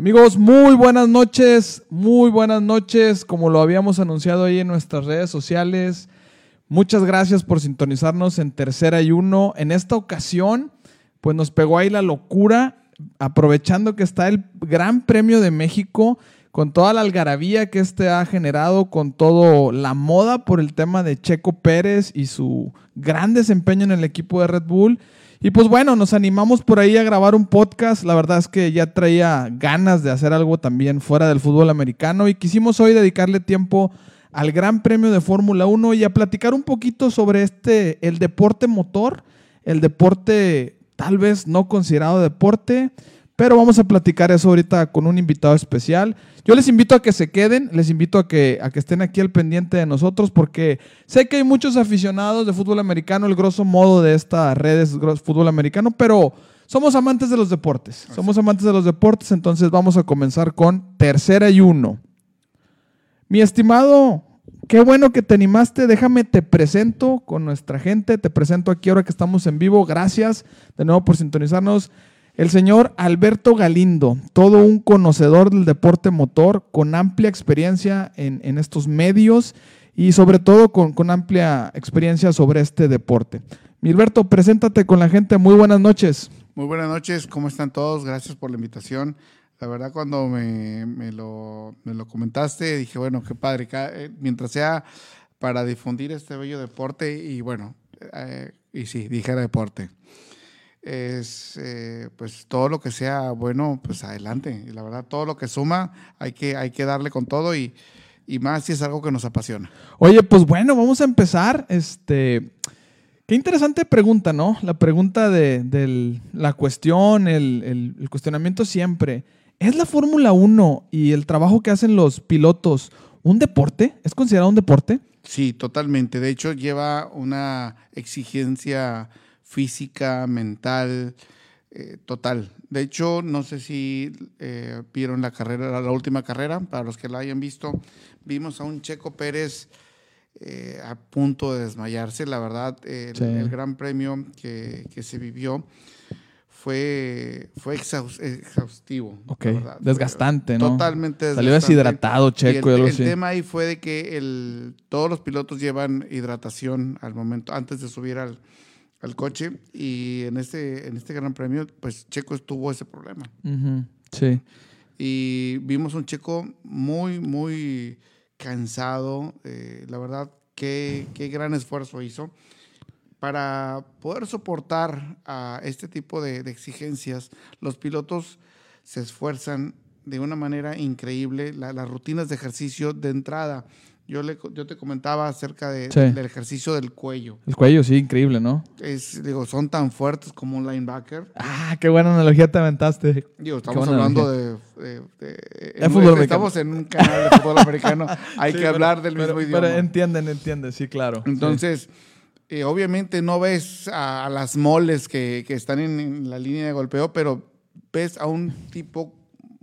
Amigos, muy buenas noches, muy buenas noches, como lo habíamos anunciado ahí en nuestras redes sociales. Muchas gracias por sintonizarnos en Tercera y Uno. En esta ocasión, pues nos pegó ahí la locura, aprovechando que está el Gran Premio de México, con toda la algarabía que este ha generado, con todo la moda por el tema de Checo Pérez y su gran desempeño en el equipo de Red Bull. Y pues bueno, nos animamos por ahí a grabar un podcast. La verdad es que ya traía ganas de hacer algo también fuera del fútbol americano y quisimos hoy dedicarle tiempo al Gran Premio de Fórmula 1 y a platicar un poquito sobre este, el deporte motor, el deporte tal vez no considerado deporte, pero vamos a platicar eso ahorita con un invitado especial. Yo les invito a que se queden, les invito a que, a que estén aquí al pendiente de nosotros porque sé que hay muchos aficionados de fútbol americano, el grosso modo de estas redes fútbol americano, pero somos amantes de los deportes. Somos amantes de los deportes, entonces vamos a comenzar con tercera y uno. Mi estimado, qué bueno que te animaste. Déjame, te presento con nuestra gente. Te presento aquí ahora que estamos en vivo. Gracias de nuevo por sintonizarnos. El señor Alberto Galindo, todo un conocedor del deporte motor, con amplia experiencia en, estos medios y sobre todo con, con, amplia experiencia sobre este deporte. Milberto, preséntate con la gente. Muy buenas noches. Muy buenas noches, ¿cómo están todos? Gracias por la invitación. La verdad, cuando me, me, lo, me lo, comentaste, dije, bueno, qué padre, eh, mientras sea para difundir este bello deporte y bueno, eh, y sí, dijera deporte es eh, pues todo lo que sea bueno, pues adelante. Y la verdad, todo lo que suma, hay que, hay que darle con todo y, y, más si es algo que nos apasiona. Oye, pues bueno, vamos a empezar. Este, qué interesante pregunta, ¿no? La pregunta de, la cuestión, el, el, cuestionamiento siempre. ¿Es la Fórmula 1 y el trabajo que hacen los pilotos un deporte? ¿Es considerado un deporte? Sí, totalmente. De hecho, lleva una exigencia física, mental, eh, total. De hecho, no sé si eh, vieron la carrera, la última carrera, para los que la hayan visto, vimos a un Checo Pérez eh, a punto de desmayarse. La verdad, el, gran premio que, se vivió fue, fue exhaustivo. Ok, desgastante, ¿no? Totalmente desgastante. Salió deshidratado Checo y, el, el tema ahí fue de que el, todos los pilotos llevan hidratación al momento, antes de subir al, al coche y en este, en este gran premio, pues Checo tuvo ese problema. Sí. Y vimos un Checo muy, muy cansado. Eh, la verdad, qué, qué gran esfuerzo hizo para poder soportar a este tipo de, de, exigencias, los pilotos se esfuerzan de una manera increíble. las rutinas de ejercicio de entrada yo, le, yo te comentaba acerca de, del ejercicio del cuello. El cuello, sí, increíble, ¿no? Es, digo, son tan fuertes como un linebacker. Ah, qué buena analogía te aventaste. Digo, estamos hablando de... estamos en un canal de fútbol americano. Hay que hablar del mismo idioma. Pero entienden, entienden, sí, claro. Entonces, eh, obviamente no ves a, las moles que, que están en, en la línea de golpeo, pero ves a un tipo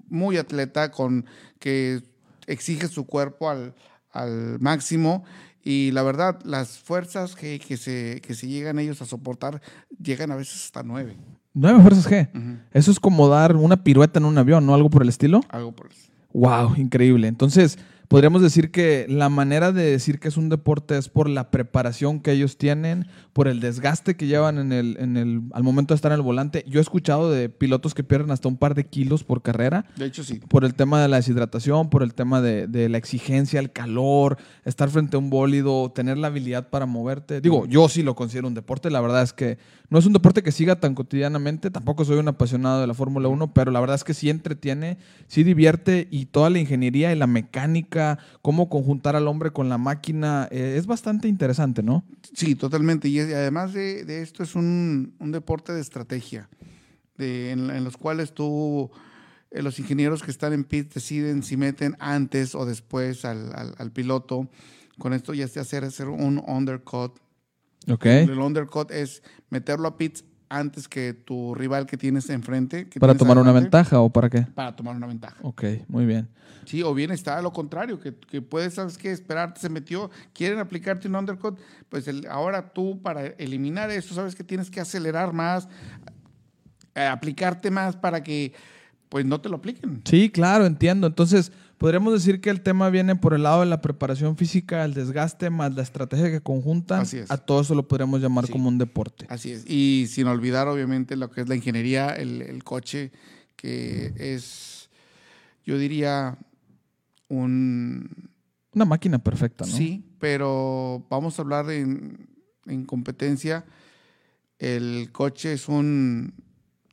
muy atleta con que exige su cuerpo al al máximo y la verdad, las fuerzas que, que, se, que se llegan ellos a soportar llegan a veces hasta nueve. ¿Nueve fuerzas G? Eso es como dar una pirueta en un avión, ¿no? ¿Algo por el estilo? Algo por el estilo. Wow, increíble. Entonces, podríamos decir que la manera de decir que es un deporte es por la preparación que ellos tienen, por el desgaste que llevan en el, en el, al momento de estar en el volante. Yo he escuchado de pilotos que pierden hasta un par de kilos por carrera. De hecho, sí. Por el tema de la deshidratación, por el tema de, de la exigencia, el calor, estar frente a un bólido, tener la habilidad para moverte. Digo, yo sí lo considero un deporte. La verdad es que no es un deporte que siga tan cotidianamente. Tampoco soy un apasionado de la Fórmula 1, pero la verdad es que sí entretiene, sí divierte y toda la ingeniería y la mecánica, cómo conjuntar al hombre con la máquina, eh, es bastante interesante, ¿no? Sí, totalmente. Y además de, esto es un, deporte de estrategia, en, los cuales tú, eh, los ingenieros que están en pit deciden si meten antes o después al, piloto. Con esto ya se hace hacer un undercut el undercut es meterlo a pits antes que tu rival que tienes enfrente. ¿Para tomar una ventaja o para qué? Para tomar una ventaja. Ok, muy bien. Sí, o bien está lo contrario, que, que puedes, ¿sabes qué? Esperarte, se metió, quieren aplicarte un undercut, pues ahora tú para eliminar eso, ¿sabes que Tienes que acelerar más, eh, aplicarte más para que pues no te lo apliquen. Sí, claro, entiendo. Entonces, podríamos decir que el tema viene por el lado de la preparación física, el desgaste, más la estrategia que conjuntan. Así es. A todo eso lo podríamos llamar Sí. como un deporte. Así es. Y sin olvidar, obviamente, lo que es la ingeniería, el, el coche, que es, yo diría, un... Una máquina perfecta, ¿no? Sí, pero vamos a hablar en, en competencia. El coche es un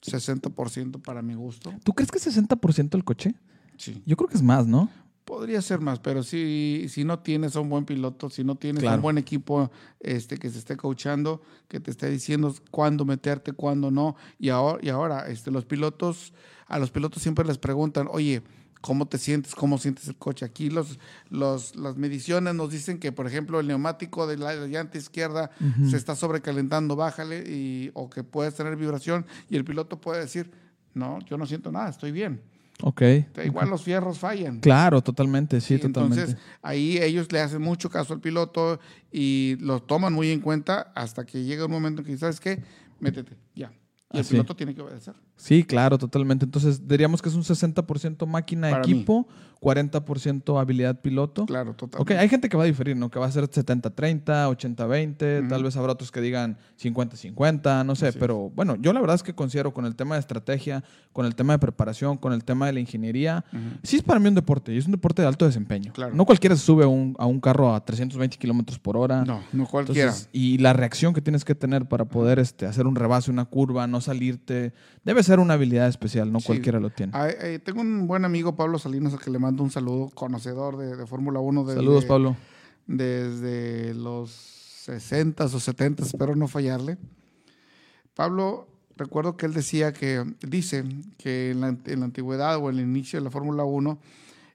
60% para mi gusto. ¿Tú crees que es 60% el coche? Sí. Yo creo que es más, ¿no? Podría ser más, pero si, si no tienes a un buen piloto, si no tienes a un buen equipo este, que se esté coachando, que te esté diciendo cuándo meterte, cuándo no. Y ahora, y ahora este, los pilotos, a los pilotos siempre les preguntan, oye, ¿cómo te sientes? ¿Cómo sientes el coche? Aquí los, los, las mediciones nos dicen que, por ejemplo, el neumático de la llanta izquierda se está sobrecalentando, bájale, y, o que puedes tener vibración, y el piloto puede decir, no, yo no siento nada, estoy bien. Ok. Igual los fierros fallan. Claro, totalmente, sí, totalmente. Entonces, ahí ellos le hacen mucho caso al piloto y lo toman muy en cuenta hasta que llega un momento en que, ¿sabes qué? Métete, ya. Y el Así. piloto tiene que obedecer. Sí, claro, totalmente. Entonces, diríamos que es un 60% máquina Para mí. equipo, 40% habilidad piloto. Claro, totalmente. Ok, hay gente que va a diferir, ¿no? Que va a ser 70-30, 80-20, Ujú. tal vez habrá otros que digan 50-50, no sé, Así es. pero bueno, yo la verdad es que considero con el tema de estrategia, con el tema de preparación, con el tema de la ingeniería, sí es para mí un deporte y es un deporte de alto desempeño. Claro. No cualquiera se sube a un, a un carro a 320 kilómetros por hora. No, no cualquiera. Entonces, y la reacción que tienes que tener para poder este, hacer un rebase, una curva, no salirte, debe ser una habilidad especial, no Sí. cualquiera lo tiene. Ah, eh, tengo un buen amigo, Pablo Salinas, al que le mando un saludo, conocedor de, de Fórmula 1 desde, Saludos, Pablo. desde los 60 o 70, espero no fallarle. Pablo, recuerdo que él decía que, dice que en la, en la antigüedad o en el inicio de la Fórmula 1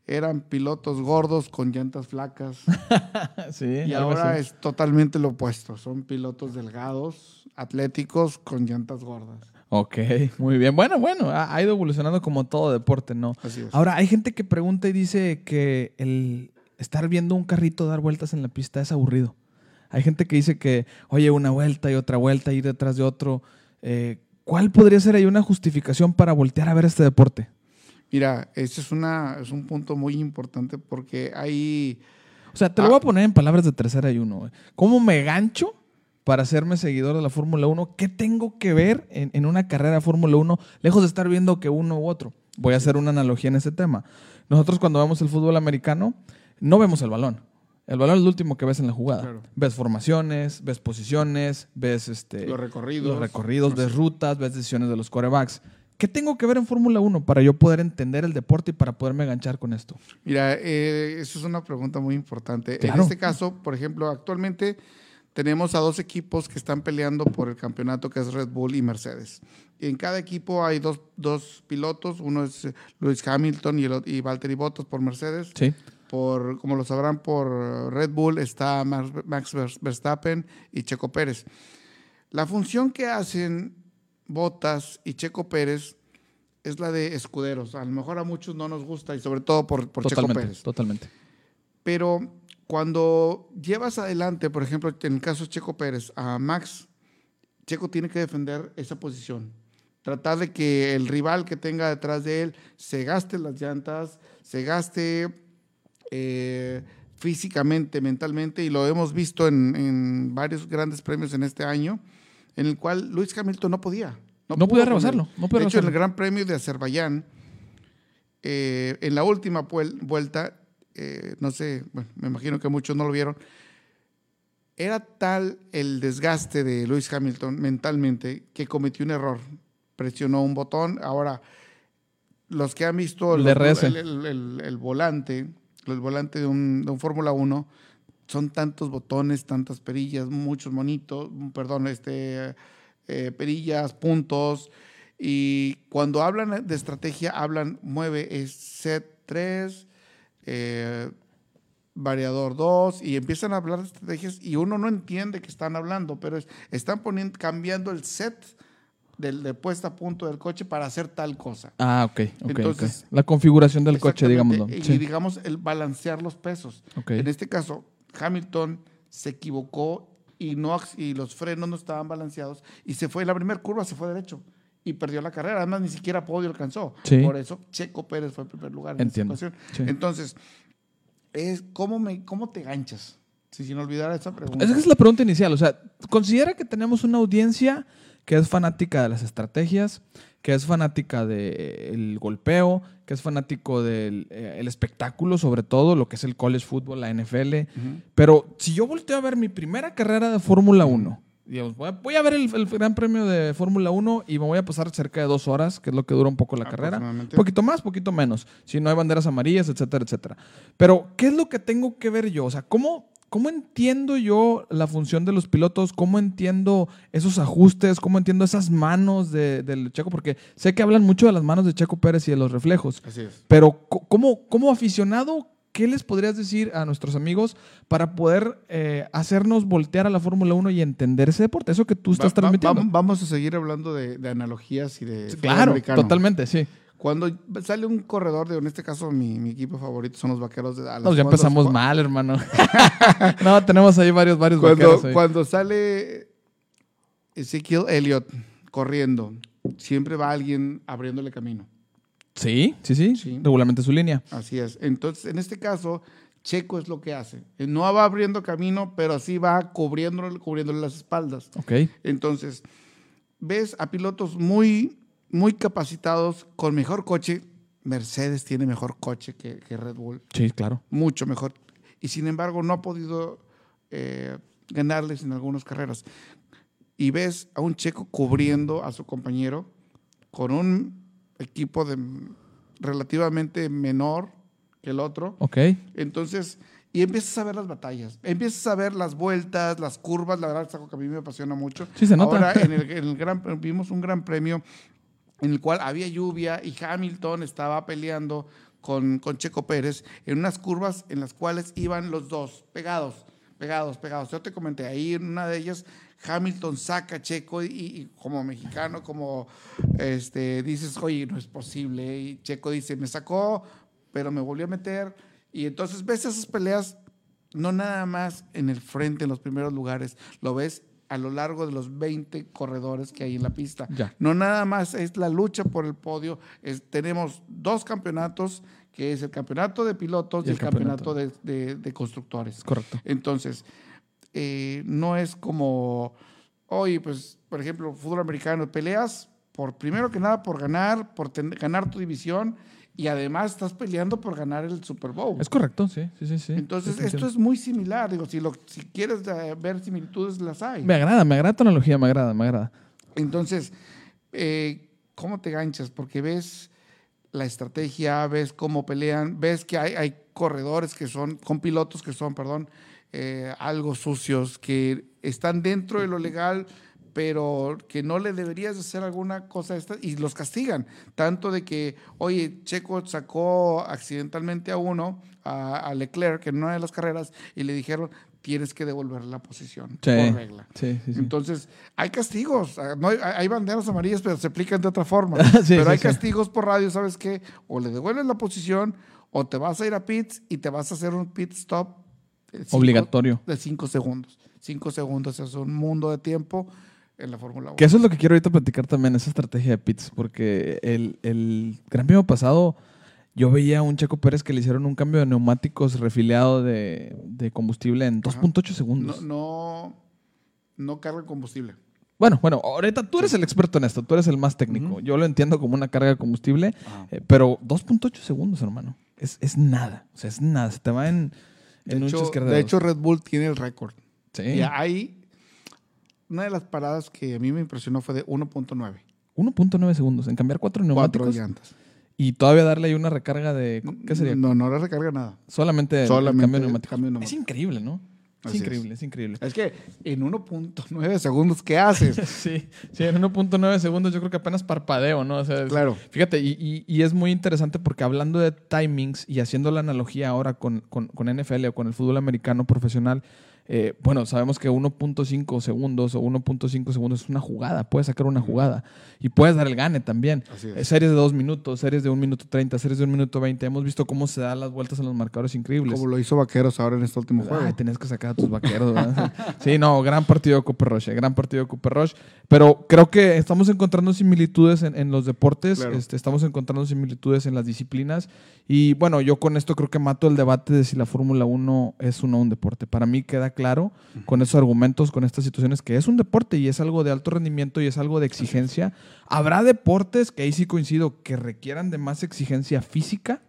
eran pilotos gordos con llantas flacas sí, y ahora así. es totalmente lo opuesto. Son pilotos delgados, atléticos con llantas gordas. Ok, muy bien. Bueno, bueno, ha, ha ido evolucionando como todo deporte, ¿no? Así es. Ahora, hay gente que pregunta y dice que el estar viendo un carrito dar vueltas en la pista es aburrido. Hay gente que dice que, oye, una vuelta y otra vuelta, ir detrás de otro. Eh, ¿Cuál podría ser ahí una justificación para voltear a ver este deporte? Mira, ese es, una, es un punto muy importante porque hay... O sea, te lo Ah. voy a poner en palabras de tercera y uno. ¿Cómo me gancho para hacerme seguidor de la Fórmula 1? ¿Qué tengo que ver en, en una carrera de Fórmula 1 lejos de estar viendo que uno u otro? Voy a hacer una analogía en ese tema. Nosotros cuando vemos el fútbol americano, no vemos el balón. El balón es lo último que ves en la jugada. Claro. Ves formaciones, ves posiciones, ves este, Los recorridos. los recorridos, ves rutas, ves decisiones de los corebacks. ¿Qué tengo que ver en Fórmula 1 para yo poder entender el deporte y para poderme enganchar con esto? Mira, eh, eso es una pregunta muy importante. Claro. En este caso, por ejemplo, actualmente tenemos a dos equipos que están peleando por el campeonato, que es Red Bull y Mercedes. Y en cada equipo hay dos, dos pilotos, uno es eh, Lewis Hamilton y, el, y Valtteri Bottas por Mercedes. Sí. Por, como lo sabrán, por Red Bull está Max Verstappen y Checo Pérez. La función que hacen Bottas y Checo Pérez es la de escuderos. A lo mejor a muchos no nos gusta y sobre todo por, por Checo Pérez. totalmente. Pero cuando llevas adelante, por ejemplo, en el caso de Checo Pérez, a Max, Checo tiene que defender esa posición. Tratar de que el rival que tenga detrás de él se gaste las llantas, se gaste eh, físicamente, mentalmente, y lo hemos visto en, en varios grandes premios en este año, en el cual Luis Hamilton no podía. No pudo podía rebasarlo, no podía de hecho, en el Gran Premio de Azerbaiyán, eh, en la última vuelta, eh, no sé, bueno, me imagino que muchos no lo vieron, era tal el desgaste de Lewis Hamilton mentalmente que cometió un error. Presionó un botón. Ahora, los que han visto El los- DRS. el, el- el- el volante, el volante de un, de un Fórmula 1, son tantos botones, tantas perillas, muchos monitos, perdón, este, eh, perillas, puntos. Y cuando hablan de estrategia, hablan, mueve es set 3, eh, variador 2, y empiezan a hablar de estrategias y uno no entiende que están hablando, pero es- están poniendo, cambiando el set del, de puesta a punto del coche para hacer tal cosa. Ah, ok, ok. Entonces-. La configuración del coche, digámoslo. Y Sí. digamos, el balancear los pesos. Ok. En este caso, Hamilton se equivocó y, no, y los frenos no estaban balanceados y se fue, la primera curva se fue derecho y perdió la carrera. Además, ni siquiera podio alcanzó. Sí. Por eso Checo Pérez fue el primer lugar en Entiendo. ocasión. Sí. Entonces, es ¿cómo, me, ¿cómo te ganchas? Si sin olvidar esa pregunta. Esa es la pregunta inicial. O sea, considera que tenemos una audiencia que es fanática de las estrategias, que es fanática del golpeo, que es fanático del eh, el espectáculo, sobre todo lo que es el college football, la NFL. Pero si yo volteo a ver mi primera carrera de Fórmula 1, digamos, voy a, voy a ver el, el Gran Premio de Fórmula 1 y me voy a pasar cerca de dos horas, que es lo que dura un poco la carrera. Poquito más, poquito menos. Si no hay banderas amarillas, etcétera, etcétera. Pero, ¿qué es lo que tengo que ver yo? O sea, ¿cómo, cómo entiendo yo la función de los pilotos? ¿Cómo entiendo esos ajustes? ¿Cómo entiendo esas manos de, del Checo? Porque sé que hablan mucho de las manos de Checo Pérez y de los reflejos. Así es. Pero, ¿cómo, como aficionado, qué les podrías decir a nuestros amigos para poder eh, hacernos voltear a la Fórmula 1 y entender ese deporte? Eso que tú estás Va- va- transmitiendo. vamos- a seguir hablando de, de analogías y de claro, americano. totalmente, sí. Cuando sale un corredor de, en este caso, mi, mi equipo favorito son los vaqueros de Dallas. Nos ya empezamos mal, hermano. no, tenemos ahí varios, varios Cuando, vaqueros ahí. cuando sale Ezekiel Elliott corriendo, siempre va alguien abriéndole camino. Sí, sí, sí, Sí. Regularmente su línea. Así es. Entonces, en este caso, Checo es lo que hace. No va abriendo camino, pero sí va cubriéndole, cubriéndole las espaldas. Ok. Entonces, ves a pilotos muy, muy capacitados con mejor coche. Mercedes tiene mejor coche que, que Red Bull, Sí, claro. mucho mejor. Y sin embargo, no ha podido eh, ganarles en algunas carreras. Y ves a un checo cubriendo a su compañero con un equipo de relativamente menor que el otro. Ok. Entonces, y empiezas a ver las batallas, empiezas a ver las vueltas, las curvas, la verdad es algo que a mí me apasiona mucho. Sí, se nota. Ahora en el, en el gran, vimos un gran premio en el cual había lluvia y Hamilton estaba peleando con, con Checo Pérez en unas curvas en las cuales iban los dos pegados, pegados, pegados. Yo te comenté ahí en una de ellas, Hamilton saca a Checo y, y como mexicano, como este, dices, oye, no es posible. Y Checo dice, me sacó, pero me volvió a meter. Y entonces ves esas peleas, no nada más en el frente, en los primeros lugares, lo ves a lo largo de los 20 corredores que hay en la pista. Ya. No nada más es la lucha por el podio, es- tenemos dos campeonatos, que es el campeonato de pilotos y, el campeonato, de, de- de constructores. Es correcto. Entonces, eh, no es como, oye, pues, por ejemplo, fútbol americano, peleas por, primero que nada, por ganar, por ten- ganar tu división y además estás peleando por ganar el Super Bowl. Es correcto, sí, sí, sí. sí. Entonces, Sí, esto es muy similar. Digo, si, lo, si quieres eh, ver similitudes, las hay. Me agrada, me agrada tu analogía, me agrada, me agrada. Entonces, eh, ¿cómo te ganchas? Porque ves la estrategia, ves cómo pelean, ves que hay, hay corredores que son, con pilotos que son, perdón, eh, algo sucios, que están dentro de lo legal, pero que no le deberías hacer alguna cosa esta y los castigan. Tanto de que, oye, Checo sacó accidentalmente a uno, a, a Leclerc, en una de las carreras, y le dijeron, tienes que devolver la posición Sí, por regla. sí, sí. sí. Entonces, hay castigos. ah, No hay, hay banderas amarillas, pero se aplican de otra forma. Pero hay castigos por radio, ¿sabes qué? O le devuelves la posición, o te vas a ir a pits y te vas a hacer un pit stop. Cinco- Obligatorio. De cinco segundos. Cinco segundos es un mundo de tiempo en la Fórmula 1. Que eso es lo que quiero ahorita platicar también, esa estrategia de pits, porque el, el Gran Premio pasado yo veía a un Checo Pérez que le hicieron un cambio de neumáticos refiliado de, de combustible en Ajá. 2.8 No, segundos. no, no carga combustible. Bueno, bueno, ahorita tú eres el experto en esto, tú eres el más técnico. Yo lo entiendo como una carga de combustible, eh, pero 2.8 segundos, hermano. Es, es nada, o sea, es nada. Se te va en, De en hecho, de Red Bull tiene el récord. sí. Y hay una de las paradas que a mí me impresionó fue de 1.9. 1.9 segundos en cambiar cuatro Cuatro neumáticos llantas. y todavía darle ahí una recarga de ¿qué sería? No, no le recarga nada. Solamente, el Solamente cambio neumáticos. cambio de Es increíble, ¿no? Es Así es. increíble, es increíble. Es que en 1.9 segundos, ¿qué haces? Sí, sí, en 1.9 segundos yo creo que apenas parpadeo, ¿no? O sea, es- Claro. Fíjate, y, y- y es muy interesante porque hablando de timings y haciendo la analogía ahora con, con- con NFL o con el fútbol americano profesional, eh, bueno, sabemos que 1.5 segundos o 1.5 segundos es una jugada, puedes sacar una jugada y puedes dar el gane también. Eh, Series de 2 minutos, series de 1 minuto 30, series de 1 minuto 20. Hemos visto cómo se dan las vueltas en los marcadores increíbles. Como lo hizo Vaqueros ahora en este último juego. Ay, tenías que sacar a tus vaqueros, sí, no, gran partido de Cooper Rush, eh, gran partido de Cooper Rush. Pero creo que estamos encontrando similitudes en, en los deportes, Claro. este, estamos encontrando similitudes en las disciplinas. Y bueno, yo con esto creo que mato el debate de si la Fórmula 1 es o no un deporte. Para mí queda claro con esos argumentos, con estas situaciones, que es un deporte y es algo de alto rendimiento y es algo de exigencia. Habrá deportes, que ahí sí coincido, que requieran de más exigencia física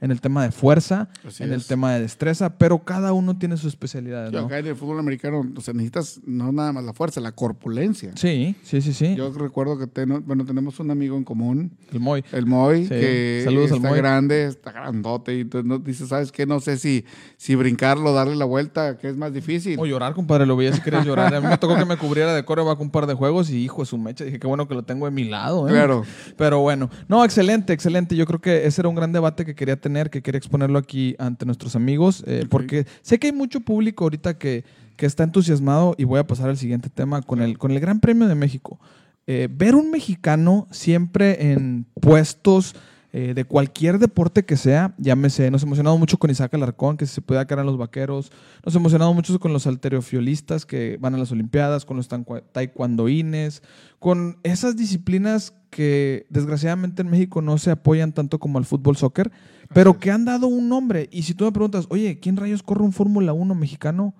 en el tema de fuerza, Así en el tema de destreza, pero cada uno tiene sus especialidades, Sí, ¿no? Acá en el fútbol americano, o sea, necesitas no nada más la fuerza, la corpulencia. Sí, sí, sí, sí. Yo recuerdo que ten- bueno, tenemos un amigo en común, el Moy. el Moy, Sí, que saludos al está Moy. grande, está grandote, y entonces no, dice, ¿sabes qué? No sé si, si brincarlo, darle la vuelta, que es más difícil. O llorar, compadre, lo veía si querías llorar. A mí me tocó que me cubriera de coreback un par de juegos y hijo de su mecha. Dije, qué bueno que lo tengo de mi lado. ¿eh? Claro. Pero bueno, no, excelente, excelente. Yo creo que ese era un gran debate que quería tener, que quería exponerlo aquí ante nuestros amigos, eh, porque sé que hay mucho público ahorita que, que está entusiasmado y voy a pasar al siguiente tema con el, con el Gran Premio de México. Eh, ver un mexicano siempre en puestos eh, de cualquier deporte que sea, llámese, nos emocionado mucho con Isaac Alarcón, que se puede quedar en los vaqueros, nos emocionado mucho con los alterofiolistas que van a las Olimpiadas, con los taekwondoines, con esas disciplinas que desgraciadamente en México no se apoyan tanto como al fútbol soccer, pero que han dado un nombre. Y si tú me preguntas, oye, ¿quién rayos corre un Fórmula 1 mexicano?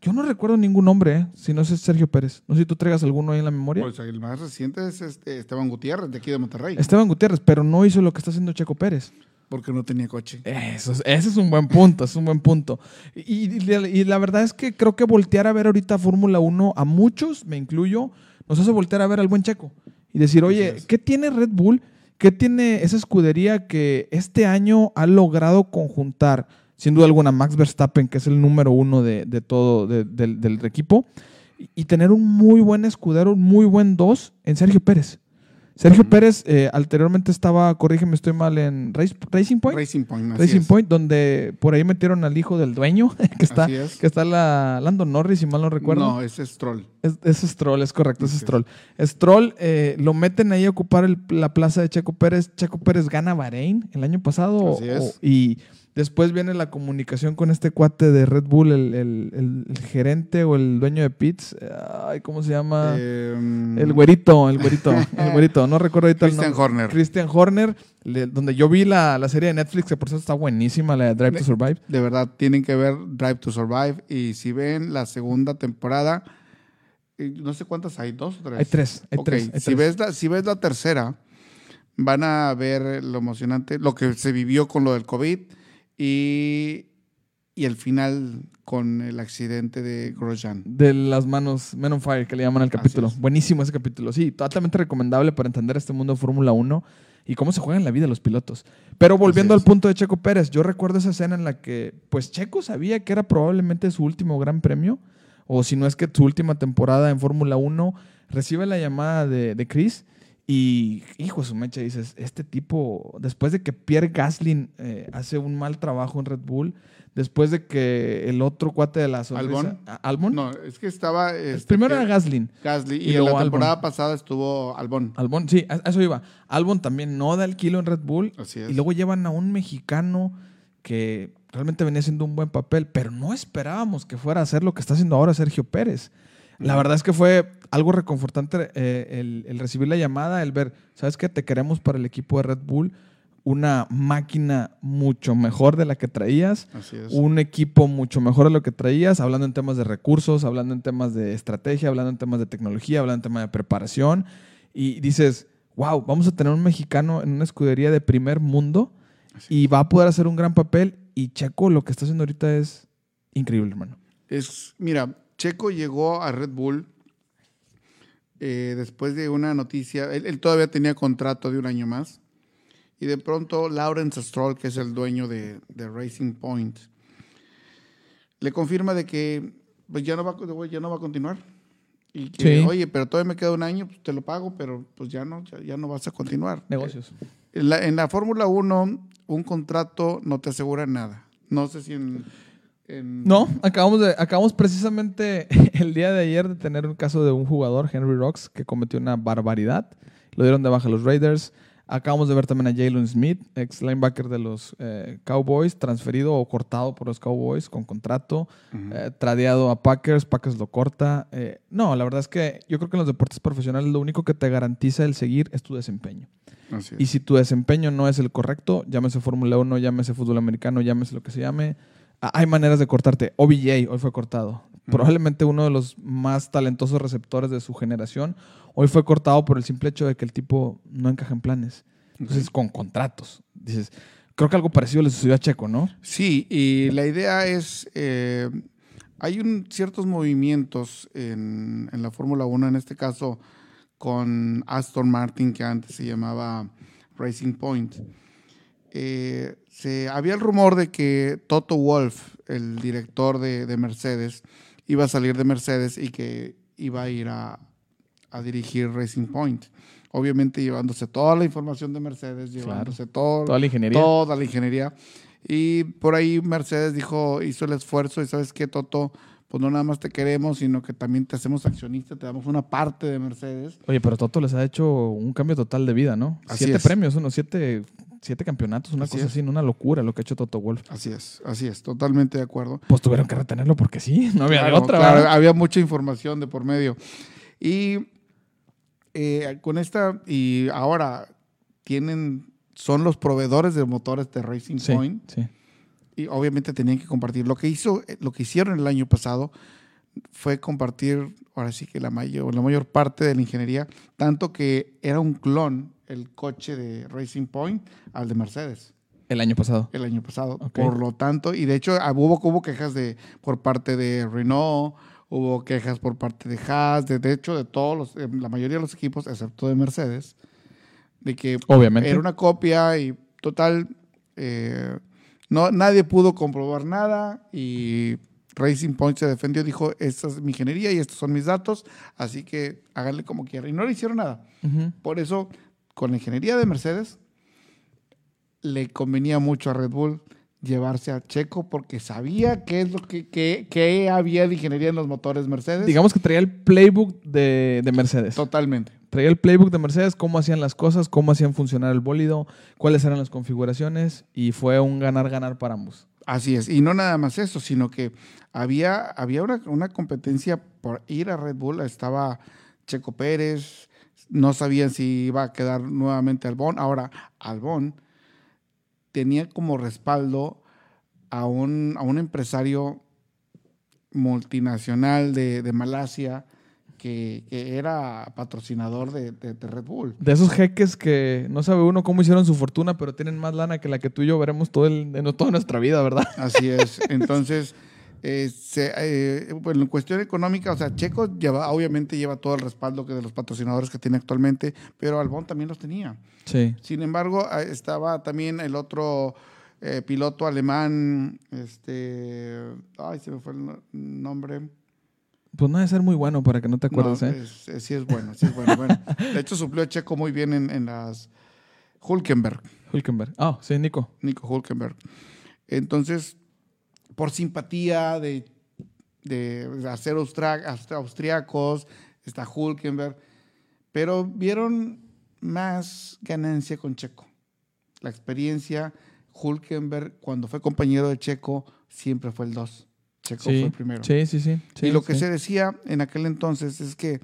Yo no recuerdo ningún nombre, ¿eh? si no es Sergio Pérez. No sé si tú traigas alguno ahí en la memoria. Pues el más reciente es este Esteban Gutiérrez, de aquí de Monterrey, Esteban Gutiérrez, pero no hizo lo que está haciendo Checo Pérez. porque no tenía coche. Eso es- ese es un buen punto, es un buen punto. Y, y- y la verdad es que creo que voltear a ver ahorita Fórmula 1 a muchos, me incluyo, nos hace voltear a ver al buen Checo y decir, oye. ¿qué tiene Red Bull? ¿Qué tiene esa escudería que este año ha logrado conjuntar, sin duda alguna, Max Verstappen, que es el número uno de, de todo, de- del, del equipo, y, tener un muy buen escudero, un muy buen dos en Sergio Pérez? Sergio. Pérez eh, anteriormente estaba, corrígeme, estoy mal, en Race- Racing Point. Racing Point, así Racing es. Point, donde por ahí metieron al hijo del dueño, que está, es. que está la Lando Norris, si mal no recuerdo. No, ese es Troll. Es, ese es Stroll, es correcto, ese es. Stroll. Stroll eh, lo meten ahí a ocupar el- la plaza de Checo Pérez. Checo Pérez gana Bahrein el año pasado. Así es. y después viene la comunicación con este cuate de Red Bull, el, el- el- el gerente o el dueño de Pits. Ay, ¿cómo se llama? Eh, el güerito, el güerito, el güerito. No recuerdo ahorita el Christian nombre. Horner. Christian Horner, le- donde yo vi la, la serie de Netflix, que por cierto está buenísima, la de Drive to Survive. De verdad, tienen que ver Drive to Survive. Y si ven la segunda temporada, eh, no sé cuántas hay, dos o tres. Hay tres, hay tres. hay si, tres. Ves la, si ves la tercera, van a ver lo emocionante, lo que se vivió con lo del COVID y, y el final con el accidente de Grosjean. De las manos Men on Fire, que le llaman al capítulo. es. Buenísimo ese capítulo. Sí, totalmente recomendable para entender este mundo de Fórmula 1 y cómo se juega en la vida los pilotos. Pero volviendo al punto de Checo Pérez, yo recuerdo esa escena en la que, pues Checo sabía que era probablemente su último gran premio, o si no es que su última temporada en Fórmula 1, recibe la llamada de, de Chris y, hijo de su mecha, dices, este tipo, después de que Pierre Gasly eh, hace un mal trabajo en Red Bull, después de que el otro cuate de la sonrisa, ¿Albon? ¿A- ¿Albon? No, es que estaba... este, Primero era. Gasly y y, en la Albon. temporada pasada estuvo Albon. Albon, sí, a a eso iba. Albon también no da el kilo en Red Bull. Así es. Y luego llevan a un mexicano que realmente venía haciendo un buen papel, pero no esperábamos que fuera a hacer lo que está haciendo ahora Sergio Pérez. La verdad es que fue algo reconfortante eh, el, el recibir la llamada, el ver, ¿sabes qué? Te queremos para el equipo de Red Bull, una máquina mucho mejor de la que traías, Así es. un equipo mucho mejor de lo que traías, hablando en temas de recursos, hablando en temas de estrategia, hablando en temas de tecnología, hablando en temas de preparación. Y dices, wow, vamos a tener un mexicano en una escudería de primer mundo Así y va a poder hacer un gran papel. Y Checo lo que está haciendo ahorita es increíble, hermano. Es, mira, Checo llegó a Red Bull eh, después de una noticia. Él, él todavía tenía contrato de un año más. Y de pronto, Lawrence Stroll, que es el dueño de, de Racing Point, le confirma de que pues, ya, no va, a- ya no va a continuar. Y que, Sí. oye, pero todavía me queda un año, pues te lo pago, pero pues ya no, ya, ya no vas a continuar. Negocios. En la, en la Fórmula 1, un contrato no te asegura nada. No sé si en, en- No, acabamos, de, acabamos precisamente el día de ayer de tener un caso de un jugador, Henry Rocks, que cometió una barbaridad. Lo dieron de baja los Raiders. Acabamos de ver también a Jalen Smith, ex linebacker de los eh, Cowboys, transferido o cortado por los Cowboys con contrato, eh, tradeado a Packers, Packers lo corta. Eh, no, la verdad es que yo creo que en los deportes profesionales lo único que te garantiza el seguir es tu desempeño. Así es. Y si tu desempeño no es el correcto, llámese Fórmula 1, llámese fútbol americano, llámese lo que se llame, hay maneras de cortarte. OBJ hoy fue cortado. Probablemente uno de los más talentosos receptores de su generación, hoy fue cortado por el simple hecho de que el tipo no encaja en planes. Entonces, con contratos. Dices, creo que algo parecido le sucedió a Checo, ¿no? Sí, y la idea es, eh, hay un, ciertos movimientos en, en la Fórmula 1, en este caso con Aston Martin, que antes se llamaba Racing Point. Eh, se, había el rumor de que Toto Wolf, el director de, de Mercedes, iba a salir de Mercedes y que iba a ir a, a dirigir Racing Point. Obviamente llevándose toda la información de Mercedes, llevándose todo, Toda la ingeniería. Toda la ingeniería. Y por ahí Mercedes dijo, hizo el esfuerzo y sabes qué, Toto, pues no nada más te queremos, sino que también te hacemos accionista, te damos una parte de Mercedes. Oye, pero Toto les ha hecho un cambio total de vida, ¿no? Así siete es. premios, unos siete, siete campeonatos, una Así cosa es. así, una locura lo que ha hecho Toto Wolf. Así es, así es, totalmente de acuerdo. Pues tuvieron que retenerlo porque sí, no había de Claro, otra. claro, había mucha información de por medio. Y eh, con esta, y ahora tienen, son los proveedores de motores de Racing Sí, Point. sí. y obviamente tenían que compartir. Lo que hizo, lo que hicieron el año pasado fue compartir, ahora sí que la mayor, la mayor parte de la ingeniería, tanto que era un clon el coche de Racing Point al de Mercedes El año pasado. el año pasado. Por lo tanto, y de hecho ah, hubo, hubo quejas de, por parte de Renault, hubo quejas por parte de Haas, de, de hecho de todos los, eh, la mayoría de los equipos, excepto de Mercedes, de que Obviamente. era una copia y total, eh, no, nadie pudo comprobar nada y Racing Point se defendió, dijo, esta es mi ingeniería y estos son mis datos, así que háganle como quieran. Y no le hicieron nada. Por eso, con la ingeniería de Mercedes, le convenía mucho a Red Bull llevarse a Checo porque sabía qué es lo que, que- que había de ingeniería en los motores Mercedes. Digamos que traía el playbook de, de Mercedes. Totalmente. Traía el playbook de Mercedes, cómo hacían las cosas, cómo hacían funcionar el bólido, cuáles eran las configuraciones y fue un ganar-ganar para ambos. Así es. Y no nada más eso, sino que había, había una, una competencia por ir a Red Bull. Estaba Checo Pérez, no sabían si iba a quedar nuevamente Albón. Ahora, Albón tenía como respaldo a un, a un empresario multinacional de, de Malasia que, que era patrocinador de, de- de Red Bull. De esos jeques que no sabe uno cómo hicieron su fortuna, pero tienen más lana que la que tú y yo veremos todo el, en toda nuestra vida, ¿verdad? Así es. Entonces, eh, se- eh, bueno, en cuestión económica, o sea, Checo lleva, obviamente lleva todo el respaldo que de los patrocinadores que tiene actualmente, pero Albón también los tenía. Sí. Sin embargo, ah, estaba también el otro eh, piloto alemán, este, ay, se me fue el no- nombre. Pues no debe ser muy bueno para que no te acuerdes, No, ¿eh? es- es- sí es bueno, sí es bueno. bueno. De hecho, suplió a Checo muy bien en, en las Hulkenberg. Hulkenberg. Ah, sí, Nico. Nico Hulkenberg. Entonces, por simpatía de, de, hacer austriacos, está Hulkenberg, pero vieron más ganancia con Checo. La experiencia, Hulkenberg, cuando fue compañero de Checo, siempre fue el 2. Checo fue el primero. sí, sí, sí. sí, y lo que se decía en aquel entonces es que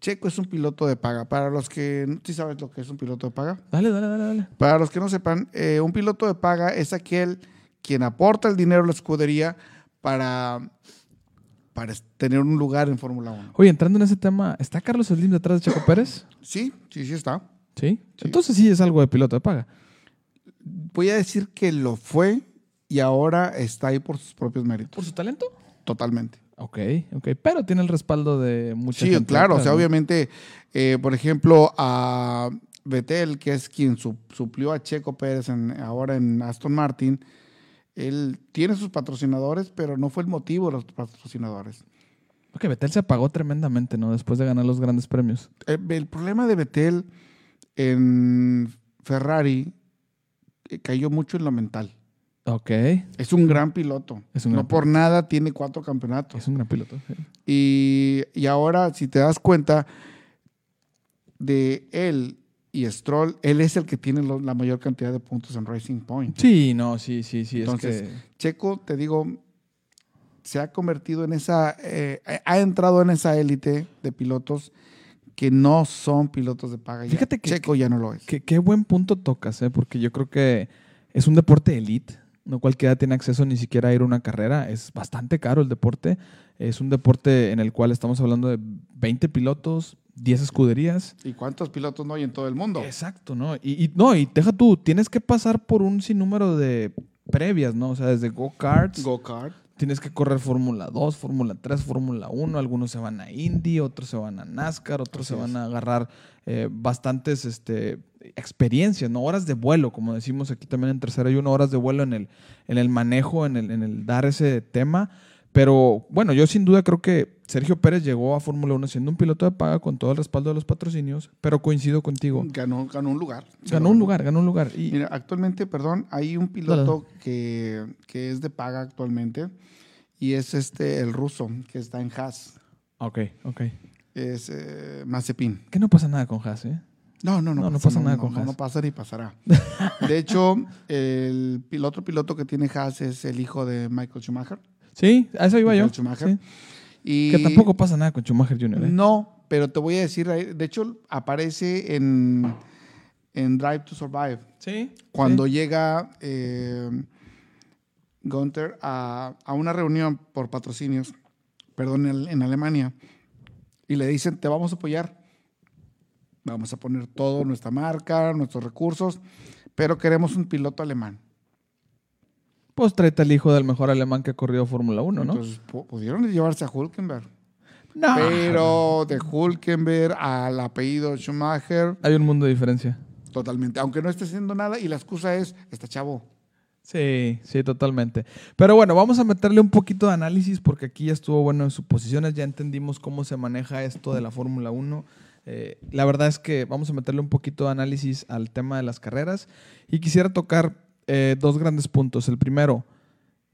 Checo es un piloto de paga. Para los que no ¿sí sabes lo que es un piloto de paga. Dale, dale, dale, dale. Para los que no sepan, eh, un piloto de paga es aquel quien aporta el dinero a la escudería para, para tener un lugar en Fórmula 1. Oye, entrando en ese tema, ¿está Carlos Slim detrás de Checo Pérez? Sí, sí, sí está. ¿Sí? Sí. Entonces sí es algo de piloto de paga. Voy a decir que lo fue y ahora está ahí por sus propios méritos. ¿Por su talento? Totalmente. Ok, ok. Pero tiene el respaldo de mucha Sí, gente claro. O sea, obviamente, eh, por ejemplo, a Vettel, que es quien su- suplió a Checo Pérez en- ahora en Aston Martin, él tiene sus patrocinadores, pero no fue el motivo de los patrocinadores. Ok, Betel se apagó tremendamente, ¿no? Después de ganar los grandes premios. Eh, El problema de Vettel en Ferrari eh, cayó mucho en lo mental. Ok. Es un gran piloto. Es un no por nada tiene cuatro campeonatos. Es un gran piloto. sí. Y, y ahora, si te das cuenta de él y Stroll, él es el que tiene lo- la mayor cantidad de puntos en Racing Point. Sí, no, sí, sí, sí. Entonces, es que... Checo, te digo, se ha convertido en esa, eh, ha entrado en esa élite de pilotos que no son pilotos de paga. ya. Fíjate que- Checo ya no lo es. Qué, qué buen punto tocas, ¿eh? porque yo creo que es un deporte elite. No cualquiera tiene acceso ni siquiera a ir a una carrera. Es bastante caro el deporte. Es un deporte en el cual estamos hablando de 20 pilotos, 10 escuderías. ¿Y cuántos pilotos no hay en todo el mundo? Exacto, ¿no? Y, y- no, y deja tú, tienes que pasar por un sinnúmero de previas, ¿no? O sea, desde go-karts, Go-kart. tienes que correr Fórmula 2, Fórmula 3, Fórmula 1, algunos se van a Indy, otros se van a NASCAR, otros Así se van es. a agarrar eh, bastantes este, experiencias, ¿no? Horas de vuelo, como decimos aquí también en tercera, hay una horas de vuelo en el, en el manejo, en el, en el dar ese tema. Pero bueno, yo sin duda creo que Sergio Pérez llegó a Fórmula 1 siendo un piloto de paga con todo el respaldo de los patrocinios, pero coincido contigo. Ganó, ganó un lugar. Ganó un lugar, ganó un lugar. Y, Mira, actualmente, perdón, hay un piloto que, que es de paga actualmente y es este el ruso que está en Haas. ok, ok. Es eh, Mazepin. Que no pasa nada con Haas, ¿eh? No, no, no, No, no pasa nada no, con no, Haas. No pasa ni pasará. De hecho, el, pil- otro piloto que tiene Haas es el hijo de Michael Schumacher. Sí, a eso iba yo. Schumacher. sí. Y Que tampoco pasa nada con Schumacher Jr. ¿eh? No, pero te voy a decir, de hecho, aparece en, en Drive to Survive. Sí. Cuando sí. llega eh, Gunther a, a una reunión por patrocinios, perdón, en, en Alemania, y le dicen, te vamos a apoyar, vamos a poner todo, nuestra marca, nuestros recursos, pero queremos un piloto alemán. Pues tráete al hijo del mejor alemán que ha corrido Fórmula 1, ¿no? Entonces pu- pudieron llevarse a Hulkenberg, no. pero de Hulkenberg al apellido Schumacher, Hay un mundo de diferencia. totalmente, aunque no esté haciendo nada, y la excusa es, está chavo. Sí, sí, totalmente. Pero bueno, vamos a meterle un poquito de análisis porque aquí ya estuvo bueno en sus posiciones, ya entendimos cómo se maneja esto de la Fórmula 1. Eh, la verdad es que vamos a meterle un poquito de análisis al tema de las carreras y quisiera tocar eh, dos grandes puntos. El primero,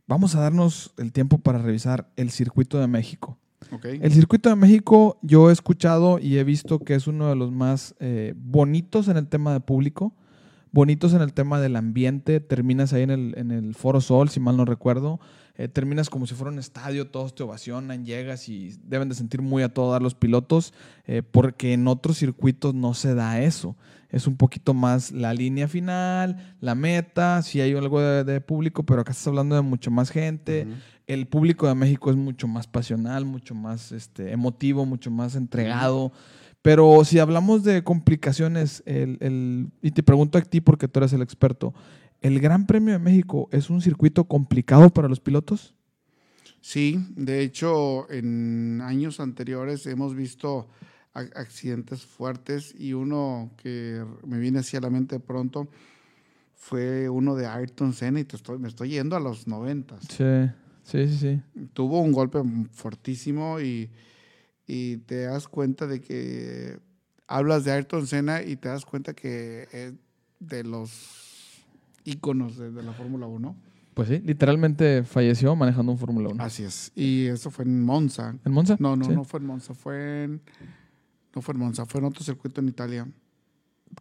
vamos a darnos el tiempo para revisar el circuito de México. ¿ok? El circuito de México yo he escuchado y he visto que es uno de los más eh, bonitos en el tema de público, bonitos en el tema del ambiente. Terminas ahí en el, en el Foro Sol, si mal no recuerdo. Eh, terminas como si fuera un estadio, todos te ovacionan, llegas y deben de sentir muy a todo dar los pilotos, eh, porque en otros circuitos no se da eso. Es un poquito más la línea final, la meta, si hay algo de, de público, pero acá estás hablando de mucho más gente el público de México es mucho más pasional, mucho más este, emotivo, mucho más entregado. Pero si hablamos de complicaciones, el, el- y te pregunto a ti porque tú eres el experto, ¿el Gran Premio de México es un circuito complicado para los pilotos? Sí, de hecho, en años anteriores hemos visto accidentes fuertes y uno que me viene hacia la mente pronto fue uno de Ayrton Senna y te estoy, me estoy yendo a los noventas. Sí, sí, sí, sí. Tuvo un golpe fortísimo y, y te das cuenta de que hablas de Ayrton Senna y te das cuenta que es de los íconos de, de la Fórmula 1. Pues sí, literalmente falleció manejando un Fórmula 1. Así es. Y eso fue en Monza. ¿En Monza? No, no, Sí. no fue en Monza, fue en. No fue en Monza, fue en otro circuito en Italia.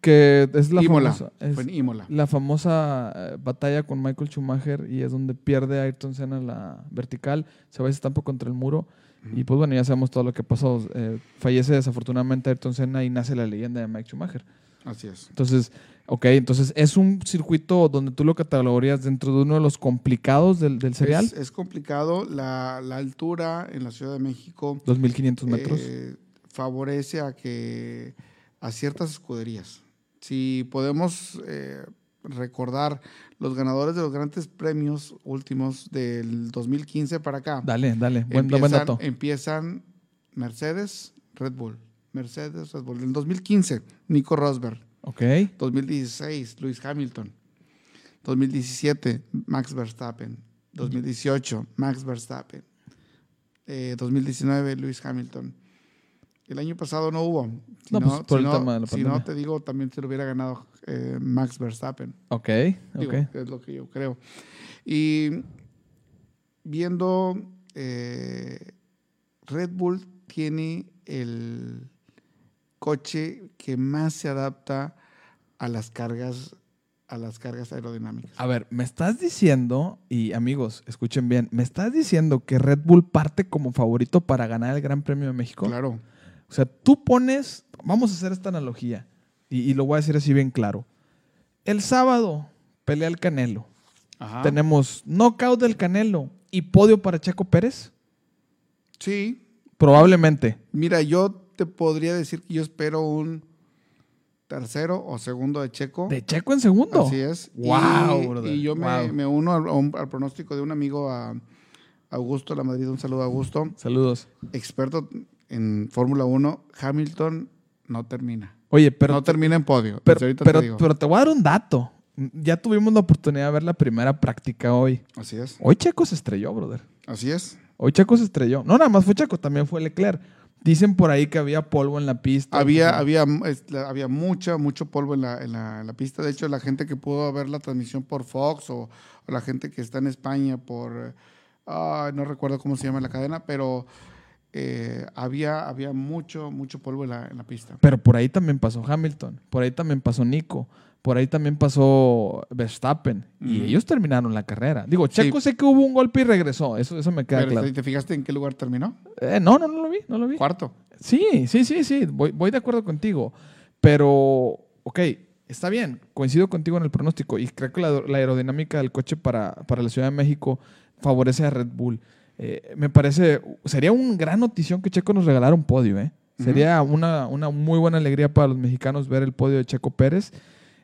Que es la Imola. famosa... es Fue en Imola. la famosa eh, batalla con Michael Schumacher y es donde pierde Ayrton Senna la vertical, se va y se estampa contra el muro. Y pues bueno, ya sabemos todo lo que pasó. Eh, fallece desafortunadamente Ayrton Senna y nace la leyenda de Mike Schumacher. Así es. Entonces, ok, entonces es un circuito donde tú lo categorías dentro de uno de los complicados del, del serial, Es, es complicado. La, la altura en la Ciudad de México 2500 metros. eh, favorece a que a ciertas escuderías. Si podemos eh, recordar los ganadores de los grandes premios últimos del 2015 para acá. dale, dale, buen, buen empiezan, dato. empiezan Mercedes, Red Bull. Mercedes, Red Bull. En el 2015, Nico Rosberg. Ok, 2016, Lewis Hamilton. 2017, Max Verstappen. 2018, Max Verstappen. Eh, 2019, Lewis Hamilton. El año pasado no hubo. Si No, pues, por si el tema de la si pandemia. no, te digo, también se lo hubiera ganado eh, Max Verstappen. Ok, Digo, ok. es lo que yo creo. Y viendo eh, Red Bull tiene el coche que más se adapta a las cargas a las cargas aerodinámicas. A ver, me estás diciendo, y amigos, escuchen bien, me estás diciendo que Red Bull parte como favorito para ganar el Gran Premio de México. Claro. O sea, tú pones, vamos a hacer esta analogía, y, y lo voy a decir así bien claro. El sábado pelea el Canelo. Ajá. Tenemos knockout del Canelo y podio para Checo Pérez. Sí. Probablemente. Mira, yo te podría decir que yo espero un tercero o segundo de Checo. De Checo en segundo. Así es. Wow, y, brother, y yo me, wow. me uno al, al pronóstico de un amigo, a Augusto La Madrid. Un saludo a Augusto. Saludos. Experto en Fórmula 1. Hamilton no termina. Oye, pero no termina en podio. Pero, pero, te digo. pero te voy a dar un dato. Ya tuvimos la oportunidad de ver la primera práctica hoy. Así es. Hoy Checo se estrelló, brother. Así es. Hoy Checo se estrelló. No, nada más fue Checo, también fue Leclerc. Dicen por ahí que había polvo en la pista. Había, había, había mucha, mucho polvo en la, en, la, en la pista. De hecho, la gente que pudo ver la transmisión por Fox o, o la gente que está en España por, ah, no recuerdo cómo se llama la cadena, pero eh, había, había mucho, mucho polvo en la, en la pista. Pero por ahí también pasó Hamilton. Por ahí también pasó Nico. Por ahí también pasó Verstappen. Y ellos terminaron la carrera. Digo, Checo sé que hubo un golpe y regresó. Eso, eso me queda Pero, claro. ¿Te fijaste en qué lugar terminó? Eh, no, no, no lo vi. No lo vi. Cuarto. Sí, sí, sí, sí, voy, voy de acuerdo contigo. Pero, ok, está bien, coincido contigo en el pronóstico y creo que la, la aerodinámica del coche para, para la Ciudad de México favorece a Red Bull. Eh, me parece, sería un gran notición que Checo nos regalara un podio, ¿eh? Sería una, una muy buena alegría para los mexicanos ver el podio de Checo Pérez.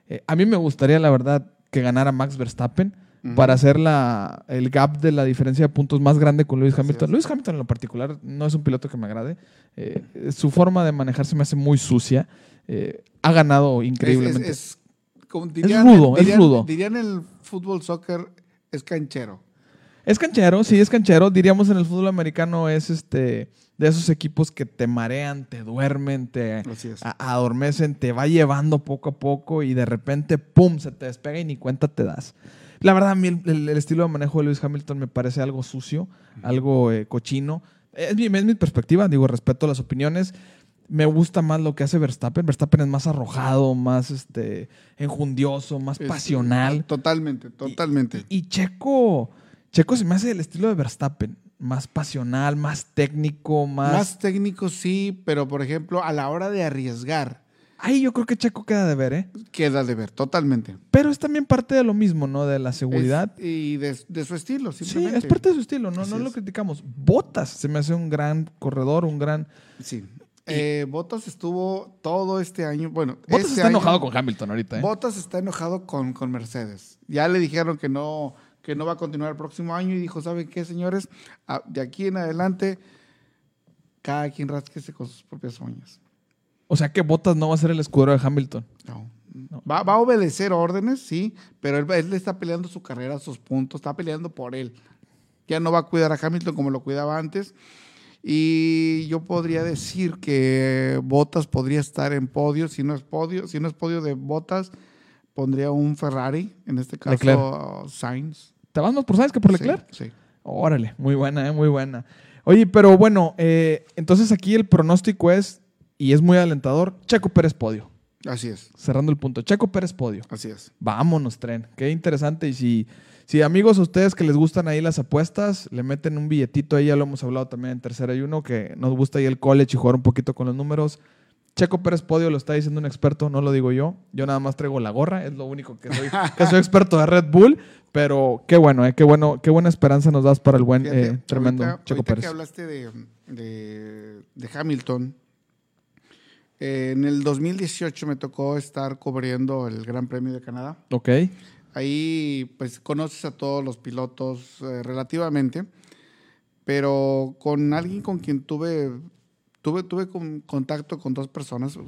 Eh, a mí me gustaría, la verdad, que ganara Max Verstappen para hacer la, el gap de la diferencia de puntos más grande con Lewis Hamilton. es. Lewis Hamilton en lo particular no es un piloto que me agrade. Eh, su forma de manejarse me hace muy sucia. Eh, ha ganado Es, increíblemente. es, es, como rudo, es dirían, rudo. Dirían el fútbol, soccer, es canchero. Es canchero, sí, es canchero. Diríamos en el fútbol americano es este de esos equipos que te marean, te duermen, te adormecen, te va llevando poco a poco y de repente, ¡pum!, se te despega y ni cuenta te das. La verdad, a mí el, el- el estilo de manejo de Lewis Hamilton me parece algo sucio, algo eh, cochino. Es mi, es mi perspectiva, digo, respeto las opiniones. Me gusta más lo que hace Verstappen. Verstappen es más arrojado, más este, enjundioso, más Es- pasional. Totalmente, totalmente. Y Checo, Checo se me hace el estilo de Verstappen. Más pasional, más técnico, más... Más técnico sí, pero por ejemplo, a la hora de arriesgar, Ahí yo creo que Checo queda de ver, ¿eh? queda de ver, totalmente. Pero es también parte de lo mismo, ¿no? De la seguridad. Es- y de, de su estilo, sí, simplemente. es parte de su estilo, no, Así no lo criticamos. Botas se me hace un gran corredor, un gran... Sí. Eh, Bottas estuvo todo este año, bueno, Botas este está año- enojado con Hamilton ahorita, ¿eh? Bottas está enojado con, con Mercedes. Ya le dijeron que no, que no va a continuar el próximo año y dijo, ¿saben qué, señores? Ah, de aquí en adelante, cada quien rasquese con sus propias uñas. O sea que Botas no va a ser el escudero de Hamilton. No. Va, va a obedecer órdenes, sí, pero él, él le está peleando su carrera, sus puntos, está peleando por él. Ya no va a cuidar a Hamilton como lo cuidaba antes. Y yo podría decir que Bottas podría estar en podio. Si no es podio, si no es podio de Bottas, pondría un Ferrari, en este caso Leclerc. Sainz. ¿Te vas más por Sainz que por Sí, Leclerc? Sí. Órale, muy buena, ¿eh? muy buena. Oye, pero bueno, eh, entonces aquí el pronóstico es, y es muy alentador, Checo Pérez podio. Así es, Cerrando el punto, Checo Pérez podio. así es. Vámonos, tren. Qué interesante. Y si, si amigos, a ustedes que les gustan ahí las apuestas, le meten un billetito ahí, ya lo hemos hablado también en tercera y uno, que nos gusta ahí el college y jugar un poquito con los números. Checo Pérez Podio lo está diciendo un experto, no lo digo yo. Yo nada más traigo la gorra, es lo único que soy, que soy experto de Red Bull. Pero qué bueno, eh, qué bueno, qué buena esperanza nos das para el buen, Fíjate, eh, tremendo ahorita- Checo ahorita Pérez. que hablaste de, de- de Hamilton, eh, en el 2018 me tocó estar cubriendo el Gran Premio de Canadá. Ok, Ahí pues conoces a todos los pilotos eh, relativamente, pero con alguien con quien tuve, tuve, tuve con- contacto con dos personas,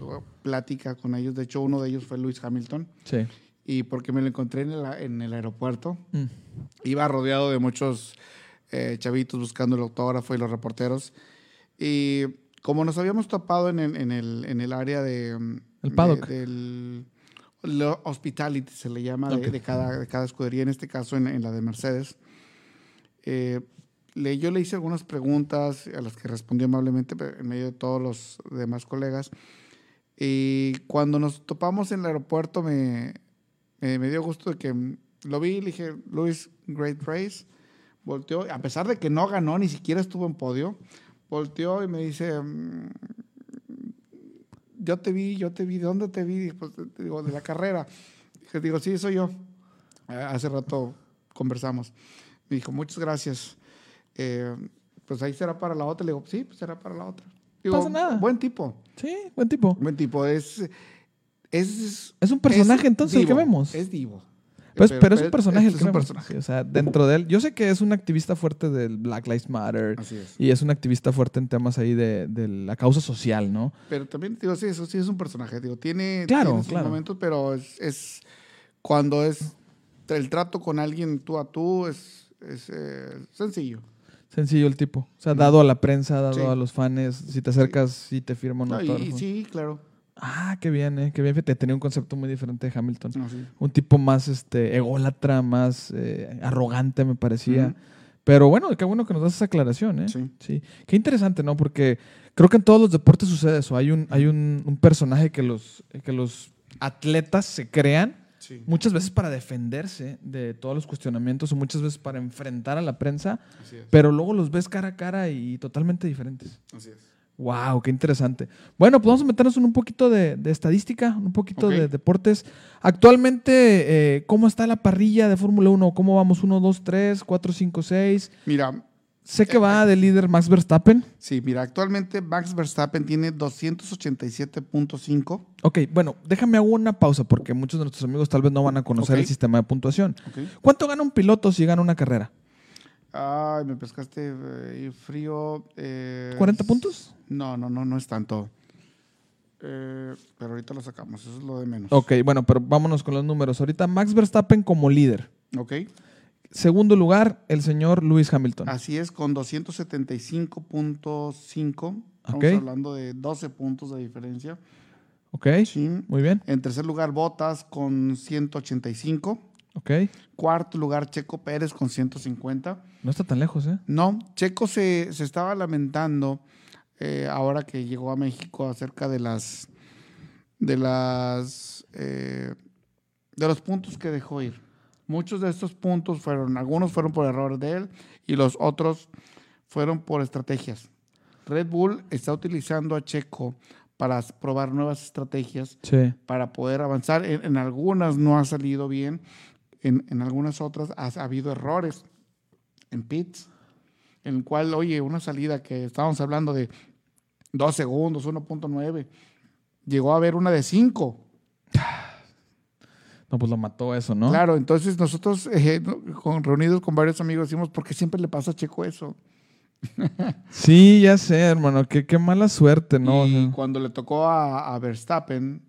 plática con ellos, de hecho uno de ellos fue Luis Hamilton, sí. y porque me lo encontré en el, en el aeropuerto, Mm. iba rodeado de muchos eh, chavitos buscando el autógrafo y los reporteros. Y como nos habíamos topado en el, en el, en el área de... El de- paddock. del lo- hospitality se le llama de, Ok. de cada, de cada escudería, en este caso en, en la de Mercedes. Eh, yo le hice algunas preguntas a las que respondió amablemente en medio de todos los demás colegas. Y cuando nos topamos en el aeropuerto me, me, dio gusto de que lo vi le dije, Luis, great race. Volteó, a pesar de que no ganó, ni siquiera estuvo en podio, volteó y me dice, mm, yo te vi, yo te vi, ¿de dónde te vi? Pues, digo, de la carrera. Dije, digo, sí, soy yo. Hace rato conversamos. Me dijo, muchas gracias. Eh, pues ahí será para la otra. Le digo, sí, pues será para la otra. Digo, pasa nada. Buen tipo, Sí, buen tipo. buen tipo. Es, es, Es un personaje entonces el que vemos. Es divo. Pues, pero, es un personaje el es que un vemos. personaje. Sí, o sea, dentro de él. Yo sé que es un activista fuerte del Black Lives Matter Así es. y es un activista fuerte en temas ahí de, de la causa social, ¿no? Pero también, digo, sí, eso sí es un personaje. Digo, tiene, Claro, tiene sus claro. momentos, pero es, es cuando es el trato con alguien tú a tú, es, es eh, sencillo. Sencillo el tipo. O sea, dado a la prensa, dado Sí. a los fans, si te acercas, si te firma un No, y- sí, claro. Ah, qué bien, eh. Qué bien. Fíjate, tenía un concepto muy diferente de Hamilton. No, sí. Un tipo más este, ególatra, más eh, arrogante, me parecía. Pero bueno, qué bueno que nos das esa aclaración, ¿eh? Sí. Qué interesante, ¿no? Porque creo que en todos los deportes sucede eso. Hay un, hay un, un personaje que los, que los atletas se crean Sí. muchas veces para defenderse de todos los cuestionamientos o muchas veces para enfrentar a la prensa, pero luego los ves cara a cara y totalmente diferentes. Así es. Wow, qué interesante. Bueno, pues vamos a meternos en un poquito de, de estadística, un poquito de deportes. Actualmente, eh, ¿cómo está la parrilla de Fórmula 1? ¿Cómo vamos? 1, 2, 3, 4, 5, 6. Mira, Sé que va de líder Max Verstappen. sí, mira, actualmente Max Verstappen tiene 287.5. Ok, bueno, déjame hago una pausa porque muchos de nuestros amigos tal vez no van a conocer el sistema de puntuación. ¿Cuánto gana un piloto si gana una carrera? Ay, me pescaste eh, frío. eh, ¿40 puntos? No, no, no, no es tanto. Eh, pero ahorita lo sacamos, eso es lo de menos. Ok, bueno, pero vámonos con los números. Ahorita Max Verstappen como líder. Ok. Segundo lugar, el señor Lewis Hamilton. Así es, con 275.5. Estamos hablando de 12 puntos de diferencia. Ok, Sí. muy bien. En tercer lugar, Botas con 185. Ok, Cuarto lugar, Checo Pérez con 150. no está tan lejos, ¿eh? No, Checo se, se estaba lamentando eh, ahora que llegó a México acerca de las de las eh, de los puntos que dejó ir. Muchos de estos puntos fueron, algunos fueron por error de él y los otros fueron por estrategias. Red Bull está utilizando a Checo para probar nuevas estrategias Sí. para poder avanzar. En, en algunas no ha salido bien, en, en algunas otras ha, ha habido errores en pits, en el cual, oye, una salida que estábamos hablando de 2 segundos, 1.9, llegó a haber una de 5. No, pues lo mató eso, ¿no? Claro, entonces nosotros eh, con, reunidos con varios amigos decimos, ¿por qué siempre le pasa a Checo eso? Sí, ya sé, hermano. Qué, qué mala suerte, ¿no? O y sea, cuando le tocó a, a Verstappen,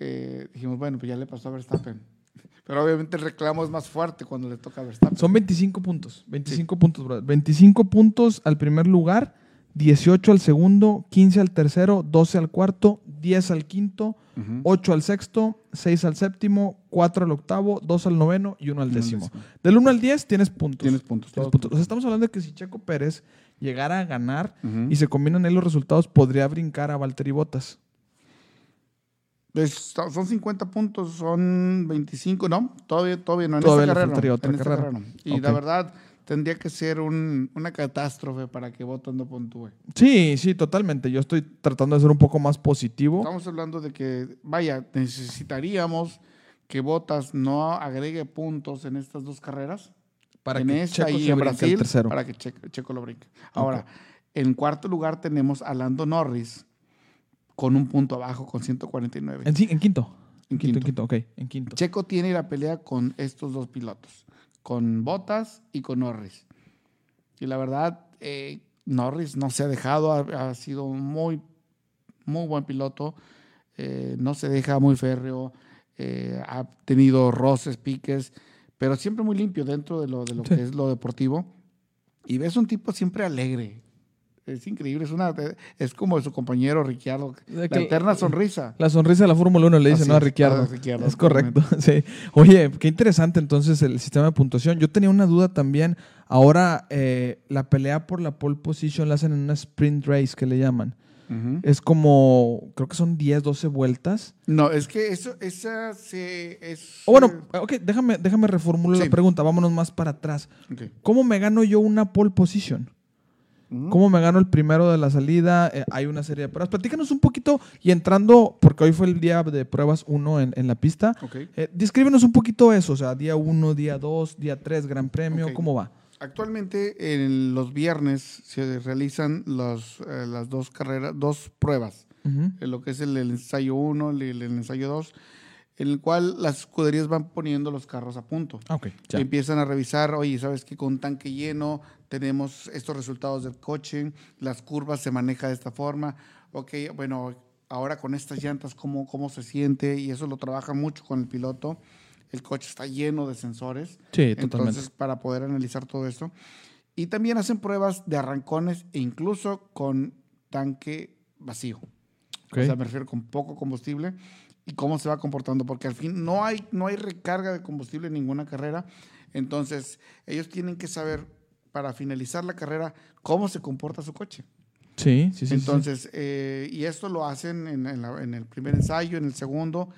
eh, dijimos, bueno, pues ya le pasó a Verstappen. Pero obviamente el reclamo es más fuerte cuando le toca a Verstappen. son 25 puntos. 25 puntos, brother. 25 puntos al primer lugar, 18 al segundo, 15 al tercero, 12 al cuarto, 10 al quinto, Ujú. 8 al sexto, 6 al séptimo, 4 al octavo, 2 al noveno y 1 al Uno al décimo. Del 1 al 10 tienes puntos. Tienes puntos. Tienes puntos. O sea, estamos hablando de que si Checo Pérez llegara a ganar Ujú. y se combinan ahí los resultados, podría brincar a Valtteri Bottas. Es- son 50 puntos, son 25, ¿no? Todavía, todavía no. En Todavía esta carrera. no, en esta carrera. no. Y Ok. la verdad, tendría que ser un- una catástrofe para que Bottas no puntúe. Sí, sí, totalmente. Yo estoy tratando de ser un poco más positivo. Estamos hablando de que, vaya, necesitaríamos que Bottas no agregue puntos en estas dos carreras. Para en que esta Checo y en Brasil, tercero. para que Checo, Checo lo brinque. Ahora, en cuarto lugar tenemos a Lando Norris con un punto abajo, con 149. En, en quinto. En quinto, en quinto. quinto, ok, en quinto. Checo tiene la pelea con estos dos pilotos, con Bottas y con Norris. Y la verdad, eh, Norris no se ha dejado, ha, ha sido muy, muy buen piloto, eh, no se deja muy férreo, eh, ha tenido roces, piques, pero siempre muy limpio dentro de lo, de lo Sí. que es lo deportivo. Y ves un tipo siempre alegre. Es increíble, es una es como su compañero Ricciardo, la que- eterna sonrisa. La sonrisa de la Fórmula 1 le dicen, Así ¿no? A es, Ricciardo. a Ricciardo, es correcto, sí. Oye, qué interesante entonces el sistema de puntuación. Yo tenía una duda también. Ahora, eh, la pelea por la pole position la hacen en una sprint race que le llaman. Es como, creo que son 10, 12 vueltas. No, es que eso, esa se es. O bueno, ok, déjame, déjame reformular Sí. la pregunta. Vámonos más para atrás. ¿Cómo me gano yo una pole position? ¿Cómo me gano el primero de la salida? Eh, hay una serie de pruebas. Platícanos un poquito y entrando, porque hoy fue el día de pruebas 1 en, en la pista. Ok. Eh, descríbenos un poquito eso, o sea, día 1, día 2, día 3, Gran Premio, Ok. ¿cómo va? Actualmente en los viernes se realizan los, eh, las dos carreras, dos pruebas, Ujú. en lo que es el, el ensayo 1 y el, el ensayo 2, en el cual las escuderías van poniendo los carros a punto. Ah, ok, ya. Empiezan a revisar, oye, ¿sabes qué? Con tanque lleno tenemos estos resultados del coche, las curvas se maneja de esta forma, ok, bueno, ahora con estas llantas, ¿cómo, cómo se siente? Y eso lo trabaja mucho con el piloto. El coche está lleno de sensores. Sí, totalmente. Entonces, para poder analizar todo esto. Y también hacen pruebas de arrancones e incluso con tanque vacío. Ok. O sea, me refiero con poco combustible y cómo se va comportando, porque al fin no hay, no hay recarga de combustible en ninguna carrera. Entonces, ellos tienen que saber para finalizar la carrera cómo se comporta su coche. Sí, sí, sí, sí. Entonces, eh, y esto lo hacen en, en la- en el primer ensayo, en el segundo.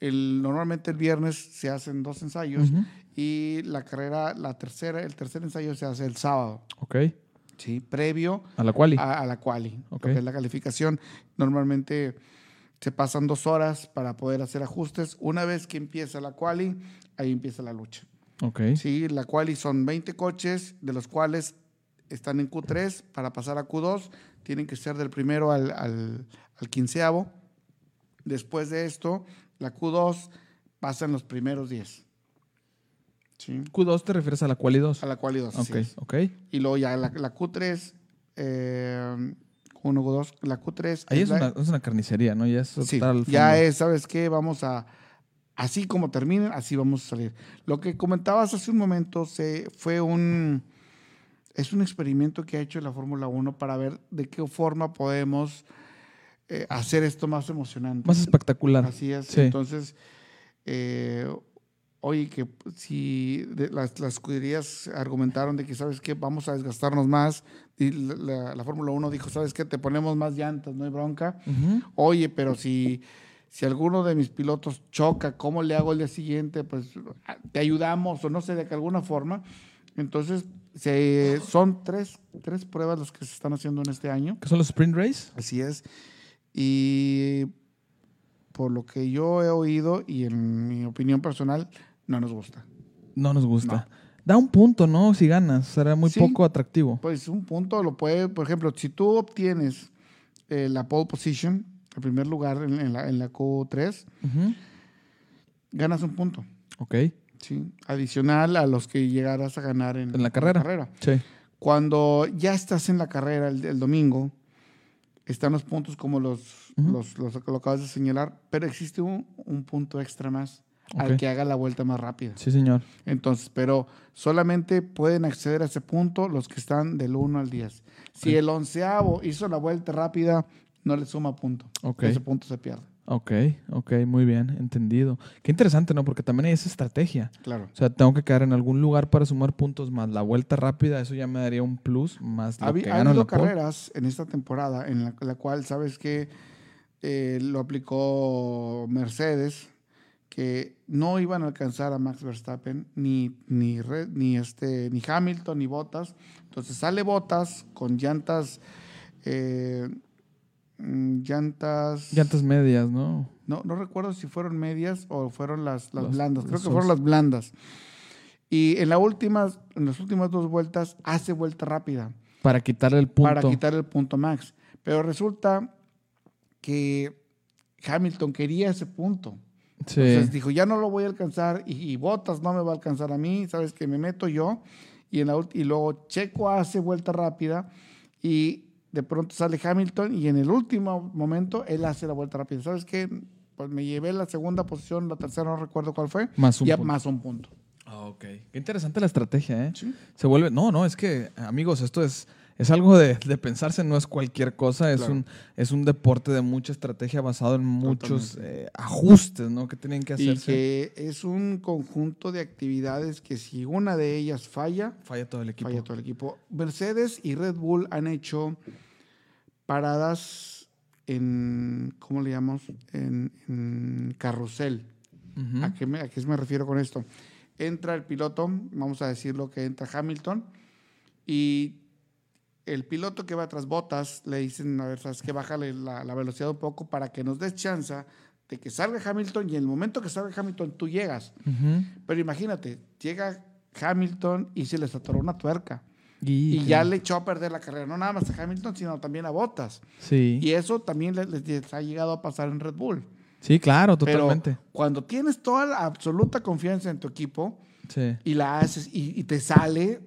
El, normalmente el viernes se hacen dos ensayos y la carrera, la tercera, el tercer ensayo se hace el sábado, Ok, ¿sí? Previo a la quali. a, a la quali, Ok. lo que es la calificación. Normalmente se pasan dos horas para poder hacer ajustes. Una vez que empieza la quali, ahí empieza la lucha. ok, Sí, la quali son 20 coches, de los cuales están en Q3. Para pasar a Q2, tienen que ser del primero al, al, al quinceavo. Después de esto, la Q2 pasan los primeros 10. Sí, Q2 te refieres a la quali 2. a la quali 2. así Ok, es. ok. Y luego ya la, la Q3, eh, Q1, Q2, la Q3. Ahí es la- una, es una carnicería, ¿no? Ya es Sí, ya es, ¿sabes qué? Vamos a, así como terminen, así vamos a salir. Lo que comentabas hace un momento se, fue un, es un experimento que ha hecho la Fórmula 1 para ver de qué forma podemos eh, hacer esto más emocionante. Más espectacular. Así es. Sí. Entonces, eh, oye, que si de- las, las escuderías argumentaron de que, ¿sabes qué? Vamos a desgastarnos más. Y la, la- la Fórmula 1 dijo, ¿sabes qué? Te ponemos más llantas, no hay bronca. Oye, pero si, si alguno de mis pilotos choca, ¿cómo le hago el día siguiente? Pues ah, te ayudamos o no sé, de que alguna forma. Entonces, se, son tres, tres pruebas las que se están haciendo en este año. ¿Qué son los sprint race? Así es. Y por lo que yo he oído y en mi opinión personal, no nos gusta. No nos gusta. Da un punto, ¿no? Si ganas. Será muy Sí. poco atractivo. Pues un punto lo puede, por ejemplo, si tú obtienes eh, la pole position, el primer lugar en, en la, en la Q3, Ujú. ganas un punto. Ok. ¿sí? Adicional a los que llegarás a ganar en, En la carrera. Sí. Cuando ya estás en la carrera el, el domingo, están los puntos como los, Ujú. los, los lo acabas de señalar, pero existe un, un punto extra más al que haga la vuelta más rápida. Sí, señor. Entonces, pero solamente pueden acceder a ese punto los que están del 1 al 10. Si el onceavo hizo la vuelta rápida, no le suma punto. Ese punto se pierde. Ok, ok, muy bien, entendido. Qué interesante, ¿no? Porque también hay esa estrategia. Claro. O sea, tengo que quedar en algún lugar para sumar puntos más la vuelta rápida, eso ya me daría un plus más lo Ha, habi- que ha en habido pole. carreras en esta temporada en la, la cual, sabes que lo aplicó Mercedes, que no iban a alcanzar a Max Verstappen, ni, ni, Red- ni, este, ni Hamilton, ni Bottas. Entonces sale Bottas con llantas, eh, mm, llantas, Llantas medias, ¿no? no, no recuerdo si fueron medias o fueron las, las Las- blandas, creo las que fueron las blandas. Y en, la últimas, en las últimas dos vueltas hace vuelta rápida Para quitarle el punto. para quitar el punto max. Pero resulta que Hamilton quería ese punto. Sí. Entonces dijo, ya no lo voy a alcanzar y, y Bottas no me va a alcanzar a mí, sabes que me meto yo. Y, en la, y luego Checo hace vuelta rápida y de pronto sale Hamilton y en el último momento él hace la vuelta rápida. ¿Sabes qué? Pues me llevé la segunda posición, la tercera no recuerdo cuál fue. Más un ya punto. más un punto. Ah, ok. Qué interesante la estrategia, ¿eh? Sí. Se vuelve. No, no, es que, amigos, esto es. es algo de, de pensarse, no es cualquier cosa, es, Claro. un, es un deporte de mucha estrategia basado en muchos eh, ajustes ¿no? que tienen que Y hacerse. que es un conjunto de actividades que si una de ellas falla, Falla todo el equipo. falla todo el equipo. Mercedes y Red Bull han hecho paradas en, ¿cómo le llamamos? En, en carrusel. ¿A, qué me, ¿A qué me refiero con esto? Entra el piloto, vamos a decirlo que entra Hamilton, y el piloto que va tras botas le dicen, a ver, sabes que bájale la, la velocidad un poco para que nos des chance de que salga Hamilton y en el momento que salga Hamilton tú llegas. Pero imagínate, llega Hamilton y se les atoró una tuerca. Y, Y ya le echó a perder la carrera, no nada más a Hamilton, sino también a Bottas. Sí. Y eso también les, les ha llegado a pasar en Red Bull. sí, claro, Pero totalmente. cuando tienes toda la absoluta confianza en tu equipo Sí. y la haces y, y te sale,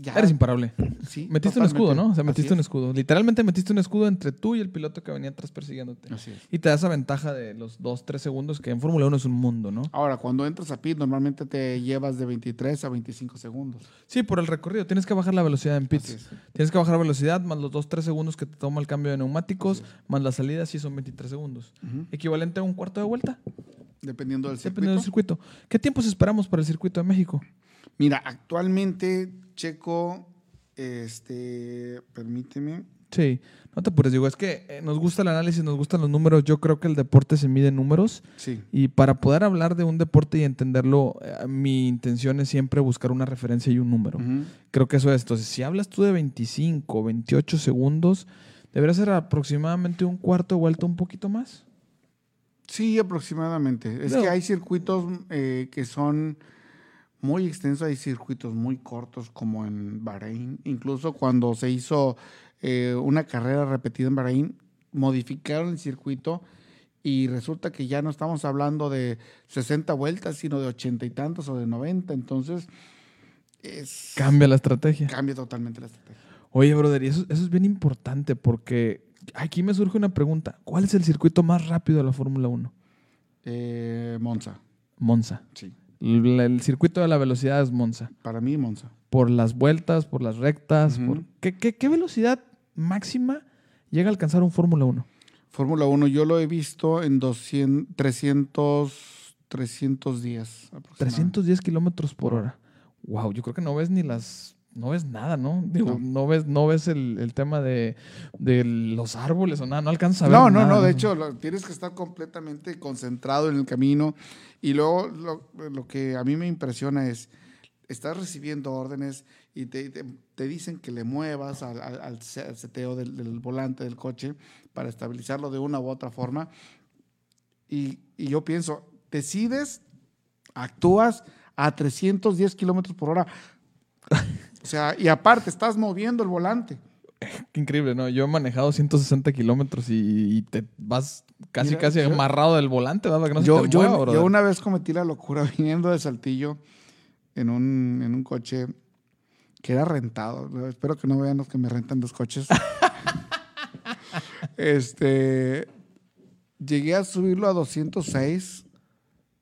ya. Eres imparable. sí, Metiste un escudo. ¿no? O sea, metiste un es. escudo. Literalmente metiste un escudo entre tú y el piloto que venía atrás persiguiéndote. Así es. Y te da esa ventaja de los 2, 3 segundos, que en Fórmula 1 es un mundo, ¿no? Ahora, cuando entras a pit, normalmente te llevas de 23 a 25 segundos. Sí, por el recorrido. Tienes que bajar la velocidad en pits. Tienes que bajar la velocidad, más los 2, 3 segundos que te toma el cambio de neumáticos, más la salida, sí son 23 segundos. Equivalente a un cuarto de vuelta, Dependiendo del dependiendo del circuito. circuito. ¿Qué tiempos esperamos para el circuito de México? Mira, actualmente Checo, este, permíteme. Sí, no te apures, digo, es que eh, nos gusta el análisis, nos gustan los números. Yo creo que el deporte se mide en números. Sí. Y para poder hablar de un deporte y entenderlo, eh, mi intención es siempre buscar una referencia y un número. Creo que eso es. Entonces, si hablas tú de 25, 28 segundos, debería ser aproximadamente un cuarto de vuelta un poquito más. Sí, aproximadamente. Es No. que hay circuitos eh, que son muy extensos, hay circuitos muy cortos como en Bahrein. Incluso cuando se hizo eh, una carrera repetida en Bahrein, modificaron el circuito y resulta que ya no estamos hablando de 60 vueltas, sino de 80 y tantos o de 90. Entonces, es, Cambia la estrategia. cambia totalmente la estrategia. Oye, brother, y eso, eso es bien importante porque aquí me surge una pregunta. ¿Cuál es el circuito más rápido de la Fórmula 1? Eh, Monza, Monza. sí. El, el circuito de la velocidad es Monza. Para mí, Monza. Por las vueltas, por las rectas. Por... ¿Qué, qué, qué velocidad máxima llega a alcanzar un Fórmula 1? Fórmula 1, yo lo he visto en 200, 300, 300 días. aproximadamente. 310 kilómetros por hora. Wow, yo creo que no ves ni las. No ves nada, ¿no? Digo, No. no, ves, no ves el, el tema de, de los árboles o nada, no alcanzas a ver. No, no, nada, no, de hecho lo- tienes que estar completamente concentrado en el camino y luego lo, lo que a mí me impresiona es, estás recibiendo órdenes y te, te- te dicen que le muevas al, al- al seteo del, del volante del coche para estabilizarlo de una u otra forma y, y yo pienso, decides, actúas a 310 kilómetros por hora. O sea, y aparte estás moviendo el volante. Qué increíble, ¿no? Yo he manejado 160 kilómetros y, y te vas casi, Mira, casi yo- amarrado del volante, ¿verdad? Para que no yo, se te yo- mueva, yo una vez cometí la locura viniendo de Saltillo en un, en un coche que era rentado. Espero que no vean los que me rentan los coches. este, llegué a subirlo a 206.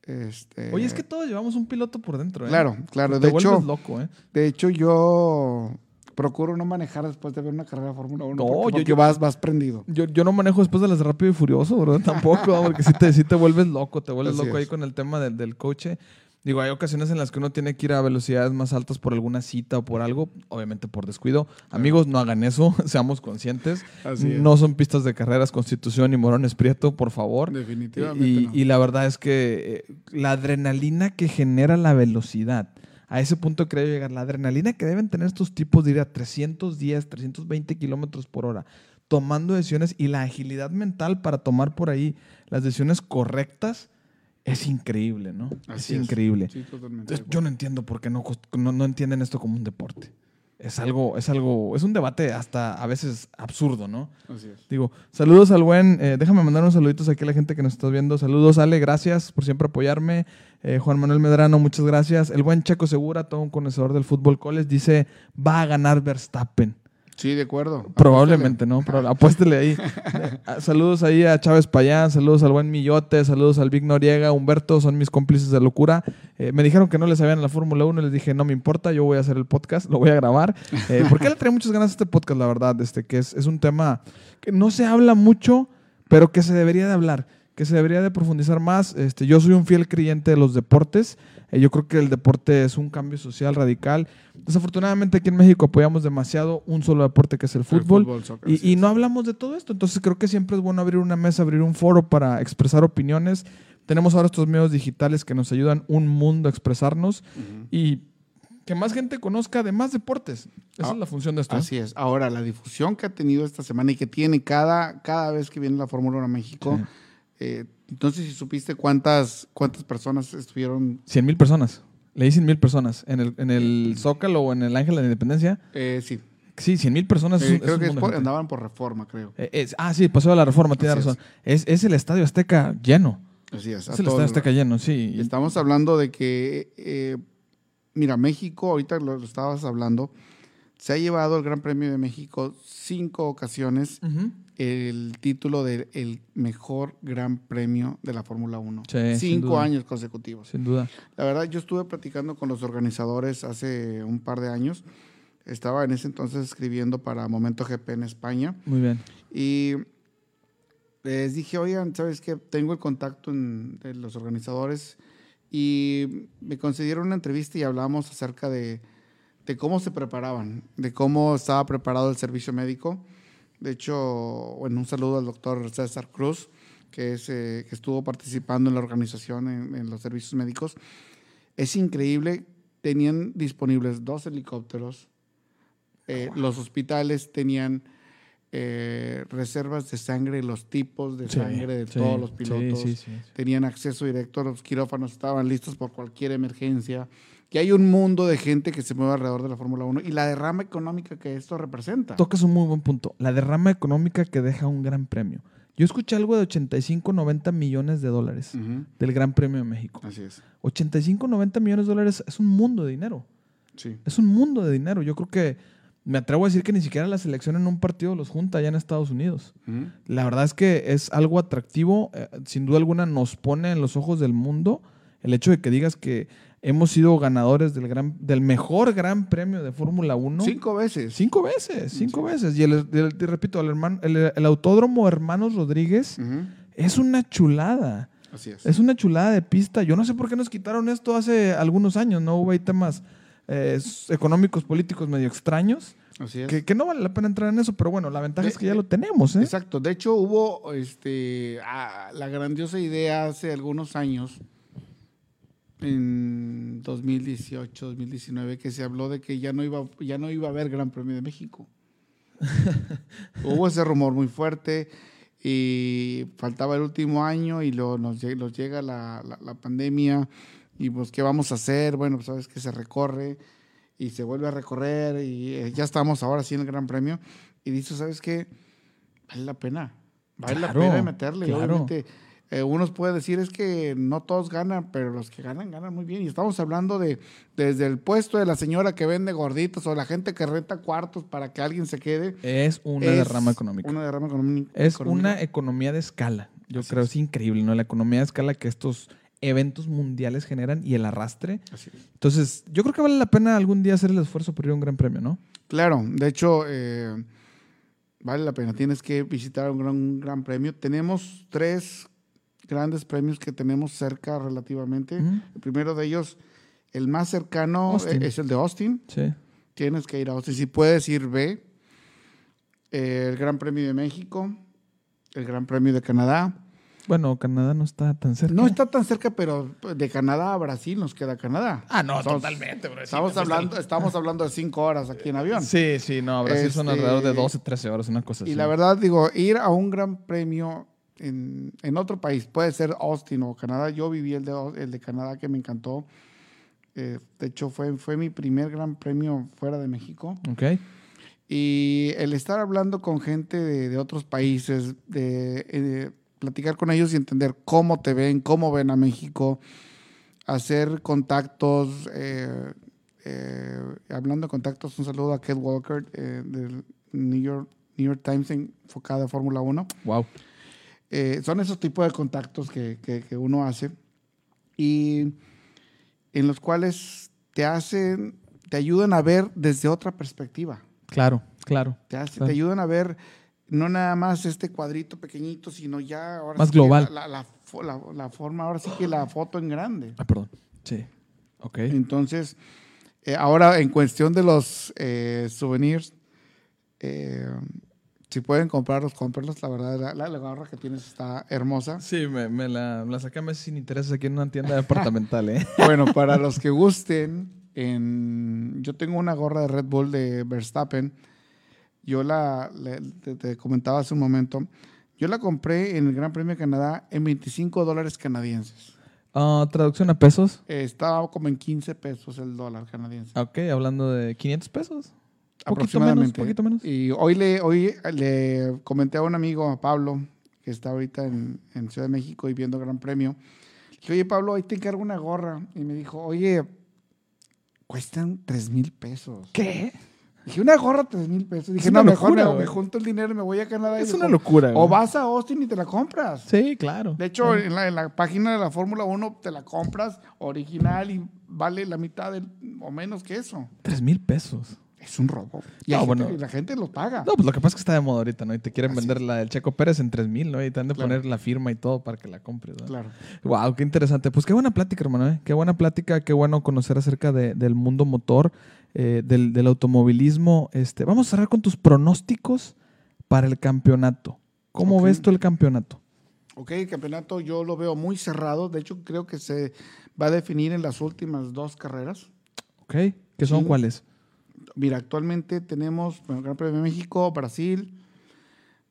Este, Oye, es que todos llevamos un piloto por dentro, ¿eh? Claro, claro. Te De hecho, loco, ¿eh? de hecho, yo procuro no manejar después de ver una carrera de Fórmula 1. No, porque, yo- porque yo- vas, vas prendido. Yo, yo no manejo después de las de Rápido y Furioso, ¿verdad? Tampoco, porque sí te, sí te vuelves loco, te vuelves Así loco ahí con el tema del, del coche. Digo, hay ocasiones en las que uno tiene que ir a velocidades más altas por alguna cita o por algo, obviamente por descuido. Amigos, no hagan eso, seamos conscientes. Así es. No son pistas de carreras Constitución y Morones Prieto, por favor. Definitivamente. Y, no. y la verdad es que eh, la adrenalina que genera la velocidad, a ese punto creo llegar, la adrenalina que deben tener estos tipos de ir a 310, 320 kilómetros por hora, tomando decisiones y la agilidad mental para tomar por ahí las decisiones correctas, es increíble, ¿no? Así es increíble. Sí, totalmente. Entonces, yo no entiendo por qué no, no, no entienden esto como un deporte. Es algo, es algo, es un debate hasta a veces absurdo, ¿no? Así es. Digo, saludos al buen, eh, déjame mandar unos saluditos aquí a la gente que nos está viendo. Saludos, Ale, gracias por siempre apoyarme. Eh, Juan Manuel Medrano, muchas gracias. El buen Checo Segura, todo un conocedor del fútbol coles, dice, va a ganar Verstappen. Sí, de acuerdo. Probablemente, ¿no? Pero apuéstele ahí. Ah, saludos ahí a Chávez Payán, saludos al buen Millote, saludos al Vic Noriega, Humberto, son mis cómplices de locura. Eh, me dijeron que no les sabían la Fórmula 1, les dije, no me importa, yo voy a hacer el podcast, lo voy a grabar. Eh, porque le trae muchas ganas a este podcast, la verdad, este, que es, es un tema que no se habla mucho, pero que se debería de hablar que se debería de profundizar más. Este, yo soy un fiel creyente de los deportes. Eh, yo creo que el deporte es un cambio social radical. Desafortunadamente aquí en México apoyamos demasiado un solo deporte que es el fútbol. fútbol, soccer, y, sí. y no hablamos de todo esto. Entonces creo que siempre es bueno abrir una mesa, abrir un foro para expresar opiniones. Tenemos ahora estos medios digitales que nos ayudan un mundo a expresarnos y que más gente conozca de más deportes. Esa Ah, es la función de esto. ¿eh? Así es. Ahora, la difusión que ha tenido esta semana y que tiene cada, cada vez que viene la Fórmula 1 a México, Sí. eh, entonces si supiste cuántas, cuántas personas estuvieron, 100 mil personas. Leí 100 mil personas. En el, en el Zócalo o en el Ángel de la Independencia. eh, sí, Sí, 100 mil personas. Eh, es creo que es por- andaban por reforma, creo. Eh, es- ah, sí, de la Reforma, tiene Así razón. Es. Es, el Estadio Azteca lleno. Así es. Es el Estadio Azteca lleno, sí. Estamos hablando de que, eh, mira, México, ahorita lo, lo estabas hablando, se ha llevado el Gran Premio de México cinco ocasiones Ujú. El título del el mejor Gran Premio de la Fórmula 1. Sí, cinco años consecutivos. Sin duda. La verdad, yo estuve platicando con los organizadores hace un par de años. Estaba en ese entonces escribiendo para Momento GP en España. Muy bien. Y les dije, oigan, ¿sabes qué? Tengo el contacto en- de los organizadores y me concedieron una entrevista y hablamos acerca de, de cómo se preparaban, de cómo estaba preparado el servicio médico. De hecho, bueno, un saludo al doctor César Cruz, que, es, eh, que estuvo participando en la organización en, en los servicios médicos. Es increíble, tenían disponibles dos helicópteros, eh, los hospitales tenían eh, reservas de sangre, los tipos de Sí, sangre de sí, todos los pilotos, sí. tenían acceso directo a los quirófanos, estaban listos por cualquier emergencia. Que hay un mundo de gente que se mueve alrededor de la Fórmula 1 y la derrama económica que esto representa. Tocas un muy buen punto. La derrama económica que deja un gran premio. Yo escuché algo de 85, 90 millones de dólares del Gran Premio de México. Así es. 85, 90 millones de dólares es un mundo de dinero. Sí. Es un mundo de dinero. Yo creo que me atrevo a decir que ni siquiera la selección en un partido los junta allá en Estados Unidos. La verdad es que es algo atractivo. eh, sin duda alguna nos pone en los ojos del mundo el hecho de que digas que hemos sido ganadores del, gran, del mejor gran premio de Fórmula 1. Cinco veces. Cinco veces, cinco veces. Y el, el- te repito, el, hermano- el, el autódromo Hermanos Rodríguez es una chulada. Así es. Es una chulada de pista. Yo no sé por qué nos quitaron esto hace algunos años, ¿no? Hubo ahí temas eh, económicos, políticos medio extraños, Así es. que, que no vale la pena entrar en eso, pero bueno, la ventaja De- es que ya lo tenemos, ¿eh? Exacto. De hecho, hubo este, la grandiosa idea hace algunos años, en 2018, 2019, que se habló de que ya no iba, ya no iba a haber Gran Premio de México. hubo ese rumor muy fuerte y faltaba el último año y luego nos, nos llega la, la- la pandemia y pues qué vamos a hacer, bueno, pues sabes que se recorre y se vuelve a recorrer y eh, ya estamos ahora sí en el Gran Premio y dices, ¿sabes qué? Vale la pena, vale Claro, la pena meterle. claro. Obviamente, eh, unos puede decir es que no todos ganan, pero los que ganan, ganan muy bien. Y estamos hablando de desde el puesto de la señora que vende gorditos o la gente que renta cuartos para que alguien se quede. Es una Es derrama económica. Una derrama económica. es una economía de escala. Yo Así creo es. es increíble, ¿no? La economía de escala que estos eventos mundiales generan y el arrastre. Así es. Entonces, yo creo que vale la pena algún día hacer el esfuerzo por ir a un gran premio, ¿no? Claro, de hecho, eh, vale la pena. Tienes que visitar un gran, un gran premio. Tenemos tres grandes premios que tenemos cerca relativamente. El primero de ellos, el más cercano, Austin. eh, es el de Austin. Sí. Tienes que ir a Austin. Si puedes ir, ve. Eh, el Gran Premio de México, el Gran Premio de Canadá. Bueno, Canadá no está tan cerca. No está tan cerca, pero de Canadá a Brasil nos queda Canadá. Ah, no, Estamos- totalmente, Estamos fuiste hablando, estamos hablando de cinco horas aquí en avión. Sí, sí, no, Brasil son Este, alrededor de 12, 13 horas, una cosa así. Y la verdad, digo, ir a un gran premio en, en otro país, puede ser Austin o Canadá. Yo viví el de, el de Canadá que me encantó. Eh, de hecho, fue, fue mi primer gran premio fuera de México. Ok. Y el estar hablando con gente de, de otros países, de eh, platicar con ellos y entender cómo te ven, cómo ven a México, hacer contactos. eh, eh, hablando de contactos, un saludo a Kate Walker, eh, del- New York, New York Times enfocada a Fórmula 1. Wow. Eh, son esos tipos de contactos que, que- que uno hace y en los cuales te hacen, te ayudan a ver desde otra perspectiva. Claro, claro. Te, hace- Claro. te ayudan a ver no nada más este cuadrito pequeñito, sino ya ahora Más sí global. La, la- la- la forma, ahora sí que la foto en grande. Ah, perdón. Sí. Ok. Entonces, eh, ahora en cuestión de los eh, souvenirs, eh, si pueden comprarlos, cómprenlos. La verdad, la, la- la gorra que tienes está hermosa. Sí, me, me la, me la saqué a meses sin intereses aquí en una tienda departamental, ¿eh? Bueno, para los que gusten, en, yo tengo una gorra de Red Bull de Verstappen. Yo la, te, te comentaba hace un momento. Yo la compré en el Gran Premio de Canadá en 25 dólares canadienses. Ah, traducción a pesos. Eh, estaba como en 15 pesos el dólar canadiense. Ok, hablando de 500 pesos. Poquito aproximadamente. menos, poquito menos. Y hoy le, hoy le comenté a un amigo, a Pablo, que está ahorita en, en Ciudad de México y viendo Gran Premio. Le dije, oye, Pablo, ahí te encargo una gorra. Y me dijo, oye, cuestan 3 mil pesos. ¿Qué? Dije, una gorra 3 mil pesos. Dije, no, mejor locura, me, junto el dinero y me voy a Canadá. Es una compro". locura, O vas a Austin y te la compras. Sí, claro. De hecho, en la, en la página de la Fórmula 1 te la compras original y vale la mitad del- o menos que eso. 3 mil pesos. Es un robo. Y, No, hay gente- bueno. y la gente lo paga. No, pues lo que pasa es que está de moda ahorita, ¿no? Y te quieren Así vender la del Checo Pérez en 3 mil, ¿no? Y te han de Claro. poner la firma y todo para que la compres, ¿no? Claro. Wow, qué interesante. Pues qué buena plática, hermano. ¿eh? Qué buena plática, qué bueno conocer acerca de- del mundo motor, eh, del, del automovilismo. Este, vamos a cerrar con tus pronósticos para el campeonato. ¿Cómo ves tú el campeonato? Ok, el campeonato yo lo veo muy cerrado. De hecho, creo que se va a definir en las últimas dos carreras. ¿Ok? ¿Qué son Sí. cuáles? Mira, actualmente tenemos bueno, Gran Premio de México, Brasil,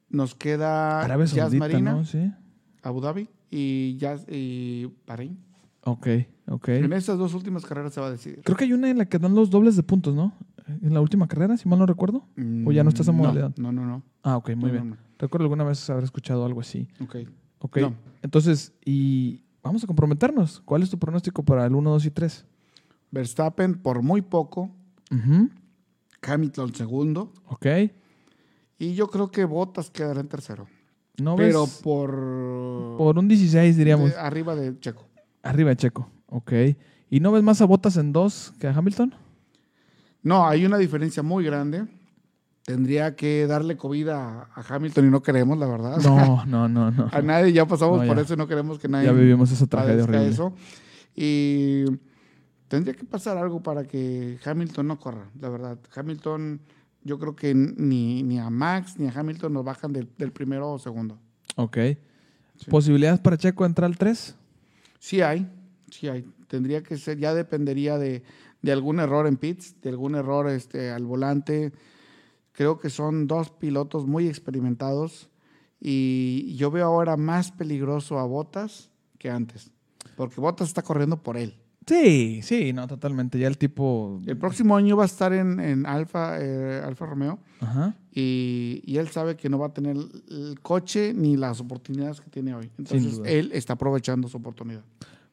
nos queda Arabia Jazz Saudita, Marina, ¿no? Sí. Abu Dhabi y Jazz y Bahrein. Ok, ok. En estas dos últimas carreras se va a decidir. Creo que hay una en la que dan los dobles de puntos, ¿no? En la última carrera, si mal no recuerdo. ¿O ya no estás en Mm, modalidad? No, no, no. Ah, ok, muy No, bien. Recuerdo alguna vez haber escuchado algo así. Ok. Ok. Entonces, y vamos a comprometernos. ¿Cuál es tu pronóstico para el 1, 2 y 3? Verstappen por muy poco, Hamilton segundo Ok. y yo creo que Bottas quedará en tercero. No pero ves por, por un 16, diríamos. de- arriba de Checo. Arriba de Checo. Ok. ¿Y no ves más a Botas en 2 que a Hamilton? No, hay una diferencia muy grande. Tendría que darle COVID a, a Hamilton y no queremos, la verdad. No, no, no, no. A nadie ya pasamos No, por eso y no queremos que nadie Ya vivimos esa tragedia horrible. eso. Y tendría que pasar algo para que Hamilton no corra, la verdad. Hamilton, yo creo que ni, ni a Max ni a Hamilton nos bajan del, del primero o segundo. Ok. Sí. ¿Posibilidades para Checo entrar al 3? Sí hay, sí hay. Tendría que ser, ya dependería de, de algún error en pits, de algún error este, al volante. Creo que son dos pilotos muy experimentados y yo veo ahora más peligroso a Botas que antes, porque Botas está corriendo por él. Sí, sí, no, totalmente. Ya el tipo. El próximo año va a estar en, en Alfa, eh, Alfa Romeo Ajá. y, y él sabe que no va a tener el coche ni las oportunidades que tiene hoy. Entonces él está aprovechando su oportunidad.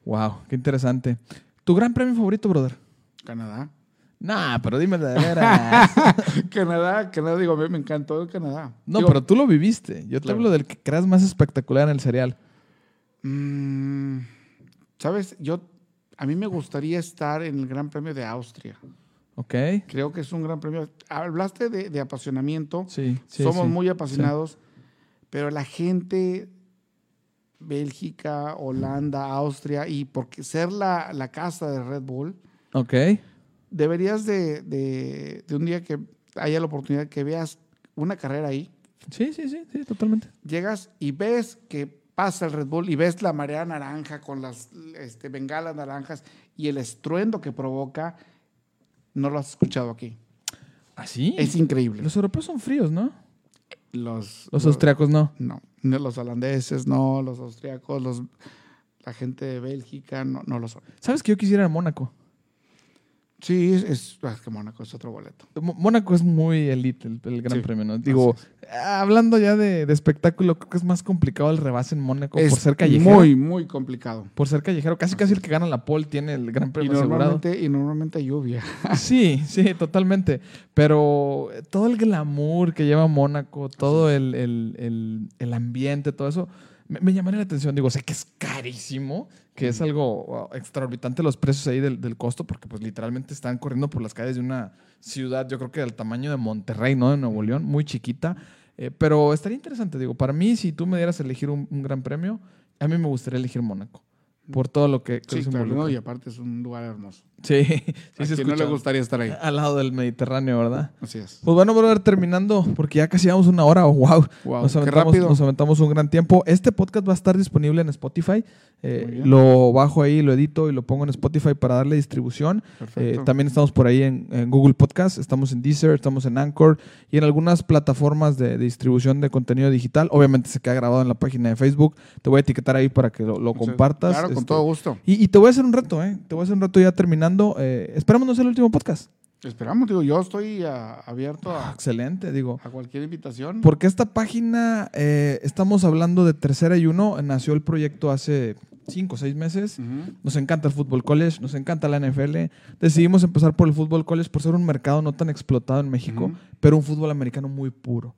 Wow, qué interesante. ¿Tu gran premio favorito, brother? Canadá. Nah, pero dime de veras. Canadá, Canadá, digo, a mí me encantó Canadá. No, Digo, pero tú lo viviste. Yo te Claro. hablo del que creas más espectacular en el serial. mm, ¿Sabes? Yo, a mí me gustaría estar en el Gran Premio de Austria. ¿Ok? Creo que es un gran premio. Hablaste de, de apasionamiento. Sí, sí. Somos sí. muy apasionados, pero la gente, Bélgica, Holanda, Austria, y porque ser la, la casa de Red Bull, Ok. deberías de, de- de un día que haya la oportunidad que veas una carrera ahí, Sí, sí, sí, sí, totalmente. llegas y ves que pasa el Red Bull y ves la marea naranja con las este, bengalas naranjas y el estruendo que provoca, no lo has escuchado aquí. ¿Ah, sí? Es increíble. Los europeos son fríos, ¿no? Los, Los austriacos no. No, no, los holandeses, no, los austriacos, los, la gente de Bélgica, no, no lo son. ¿Sabes que yo quisiera ir a Mónaco? Sí, es, es, es que Mónaco es otro boleto. Mónaco es muy elite, el, el Gran Sí, Premio, ¿no? Digo, hablando ya de, de espectáculo, creo que es más complicado el rebase en Mónaco por ser callejero. muy, muy complicado. Por ser callejero. Casi casi el que gana la pole tiene el Gran Y Premio asegurado. normalmente, y normalmente hay lluvia. Sí, sí, totalmente. Pero todo el glamour que lleva Mónaco, todo el- el- el ambiente, todo eso, me, me llamaría la atención. Digo, sé que es carísimo, que es algo wow, extraorbitante los precios ahí del, del costo, porque pues literalmente están corriendo por las calles de una ciudad, yo creo que del tamaño de Monterrey, ¿no? De Nuevo León, muy chiquita. Eh, pero estaría interesante, digo, para mí, si tú me dieras a elegir un, un gran premio, a mí me gustaría elegir Mónaco, por todo lo que, que Sí, claro, y aparte es un lugar hermoso. Sí, sí, ¿A se quién no le gustaría estar ahí? Al lado del Mediterráneo, ¿verdad? Así es. Pues bueno, brother, terminando, porque ya casi llevamos una hora. ¡Wow! Wow, nos, qué aventamos, rápido. nos aventamos un gran tiempo. Este podcast va a estar disponible en Spotify. Eh, lo bajo ahí, lo edito y lo pongo en Spotify para darle distribución. Eh, también estamos por ahí en, en Google Podcast, estamos en Deezer, estamos en Anchor y en algunas plataformas de, de distribución de contenido digital. Obviamente se queda grabado en la página de Facebook. Te voy a etiquetar ahí para que lo, compartas. Claro, con Este, todo gusto. Y, y te voy a hacer un reto, ¿eh? Te voy a hacer un reto ya terminando. Eh, esperamos no ser el último podcast. Esperamos, digo, yo estoy ah, abierto Ah, a, excelente, digo. a cualquier invitación. Porque esta página, eh, estamos hablando de tercera y uno, nació el proyecto hace cinco o seis meses. Ujú. Nos encanta el fútbol college, nos encanta la NFL. Decidimos empezar por el fútbol college por ser un mercado no tan explotado en México, Ujú. pero un fútbol americano muy puro.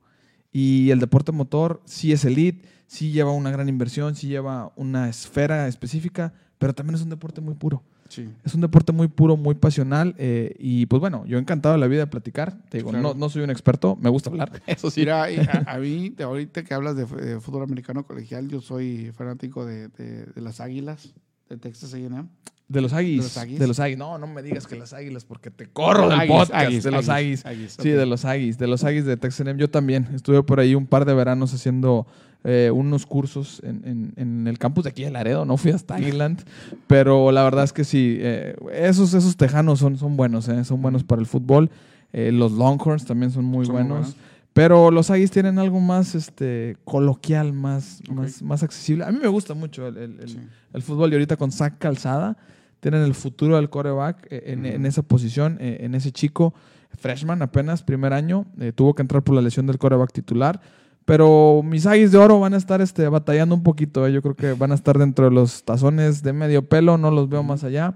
Y el deporte motor sí es elite, sí lleva una gran inversión, sí lleva una esfera específica, pero también es un deporte muy puro. Sí. Es un deporte muy puro, muy pasional. eh, y pues bueno, yo encantado de la vida de platicar. Te digo, Claro. no, no soy un experto, me gusta hablar. Eso sí. Mira, y a, a mí, de ahorita que hablas de fútbol americano colegial, yo soy fanático de, de- de las Águilas de Texas A&M. De los Aggies. ¿De los Aggies? No, no me digas que las Águilas porque te corro del podcast. Aggies, de los Aggies, Sí, de los Aggies. De los Aggies de Texas A&M. Yo también estuve por ahí un par de veranos haciendo eh, unos cursos en, en- en el campus de aquí de Laredo. No fui hasta Aguiland. pero la verdad es que sí. eh, esos, esos tejanos son, son buenos. eh, son buenos para el fútbol. Eh, los Longhorns también son muy Son muy buenos. buenos. Pero los Aggies tienen algo más este, coloquial, más, más, más accesible. A mí me gusta mucho el, el- el- Sí. el fútbol y ahorita con Zach Calzada tienen el futuro del coreback eh, en, en esa posición, eh, en ese chico freshman apenas, primer año, eh, tuvo que entrar por la lesión del coreback titular. Pero mis Aggies de oro van a estar este, batallando un poquito. eh. Yo creo que van a estar dentro de los tazones de medio pelo, no los veo más allá.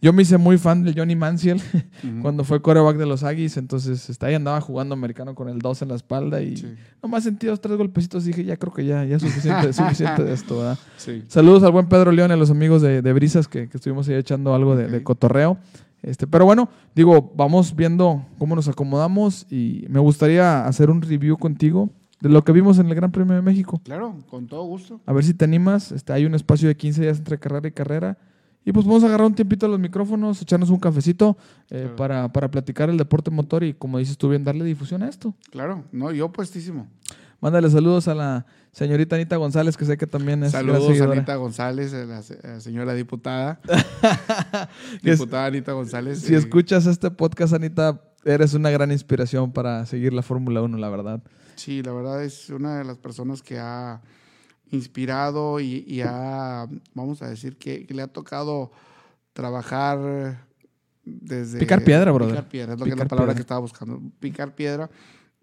Yo me hice muy fan del Johnny Manziel cuando fue coreback de los Aggies, entonces este, ahí andaba jugando americano con el 2 en la espalda y Sí. nomás sentí dos, tres golpecitos y dije, ya creo que ya, ya es suficiente, suficiente de esto, ¿verdad? Sí. Saludos al buen Pedro León y a los amigos de, de Brisas que, que estuvimos ahí echando algo de, de cotorreo. Este, pero bueno, digo, vamos viendo cómo nos acomodamos y me gustaría hacer un review contigo de lo que vimos en el Gran Premio de México. Claro, con todo gusto. A ver si te animas. Este, hay un espacio de 15 días entre carrera y carrera. Y pues vamos a agarrar un tiempito a los micrófonos, echarnos un cafecito eh, Claro. para, para platicar el deporte motor y como dices tú bien, darle difusión a esto. Claro, no, yo puestísimo. Mándale saludos a la señorita Anita González, que sé que también es Saludos a. Anita González, a la, se- a la señora diputada. Diputada Anita González. Si eh, escuchas este podcast, Anita, eres una gran inspiración para seguir la Fórmula 1, la verdad. Sí, la verdad es una de las personas que ha inspirado y, y ha, vamos a decir, que, que le ha tocado trabajar desde... Picar piedra, brother. Picar piedra, es lo que es la palabra piedra. que estaba buscando. Picar piedra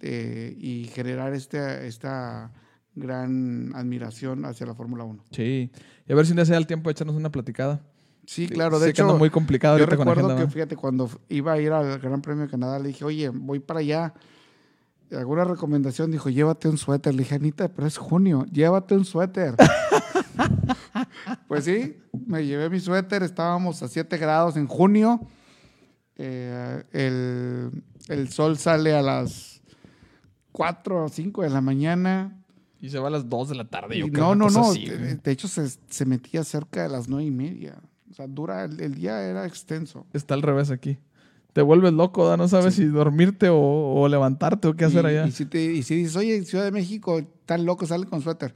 eh, y generar este, esta gran admiración hacia la Fórmula 1. Sí. Y a ver si un día se da el tiempo de echarnos una platicada. Sí, claro, de que hecho... muy complicado Yo con recuerdo agenda. que, fíjate, cuando iba a ir al Gran Premio de Canadá, le dije, oye, voy para allá. ¿Alguna recomendación? Dijo, llévate un suéter. Le dije, Anita, pero es junio, llévate un suéter. pues sí, me llevé mi suéter, estábamos a 7 grados en junio. Eh, el, el sol sale a las 4 o 5 de la mañana. Y se va a las 2 de la tarde. Yo creo, no, no, no. así, de, hecho, se, se metía cerca de las 9 y media. O sea, dura, el, el día era extenso. Está al revés aquí. Te vuelves loco, ¿da? no sabes si dormirte o, o levantarte o qué hacer y, allá. Y si, te- y si dices, oye, Ciudad de México, tan loco, sale con suéter.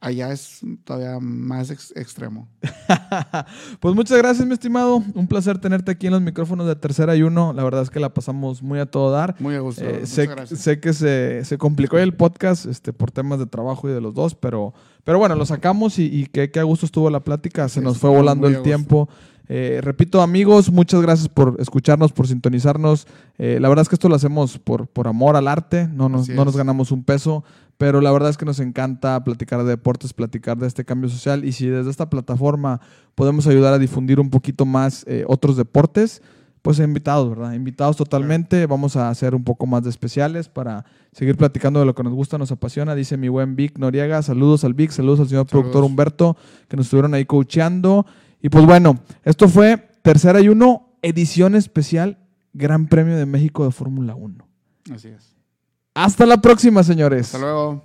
Allá es todavía más ex- extremo. pues muchas gracias, mi estimado. Un placer tenerte aquí en los micrófonos de Tercera y Uno. La verdad es que la pasamos muy a todo dar. Muy a gusto. Eh, muchas sé, gracias. sé que se, se complicó el podcast este, por temas de trabajo y de los dos, pero, pero bueno, lo sacamos y, y que, que a gusto estuvo la plática. Se Sí, nos fue volando el tiempo. Eh, repito, amigos, muchas gracias por escucharnos, por sintonizarnos. Eh, la verdad es que esto lo hacemos por, por amor al arte, no nos, no nos ganamos un peso, pero la verdad es que nos encanta platicar de deportes, platicar de este cambio social y si desde esta plataforma podemos ayudar a difundir un poquito más eh, otros deportes, pues invitados, ¿verdad? Invitados totalmente. Vamos a hacer un poco más de especiales para seguir platicando de lo que nos gusta, nos apasiona. Dice mi buen Vic Noriega. Saludos al Vic, saludos al señor productor Humberto, que nos estuvieron ahí coacheando. Y pues bueno, esto fue Tercera y Uno, edición especial, Gran Premio de México de Fórmula 1. Así es. Hasta la próxima, señores. Hasta luego.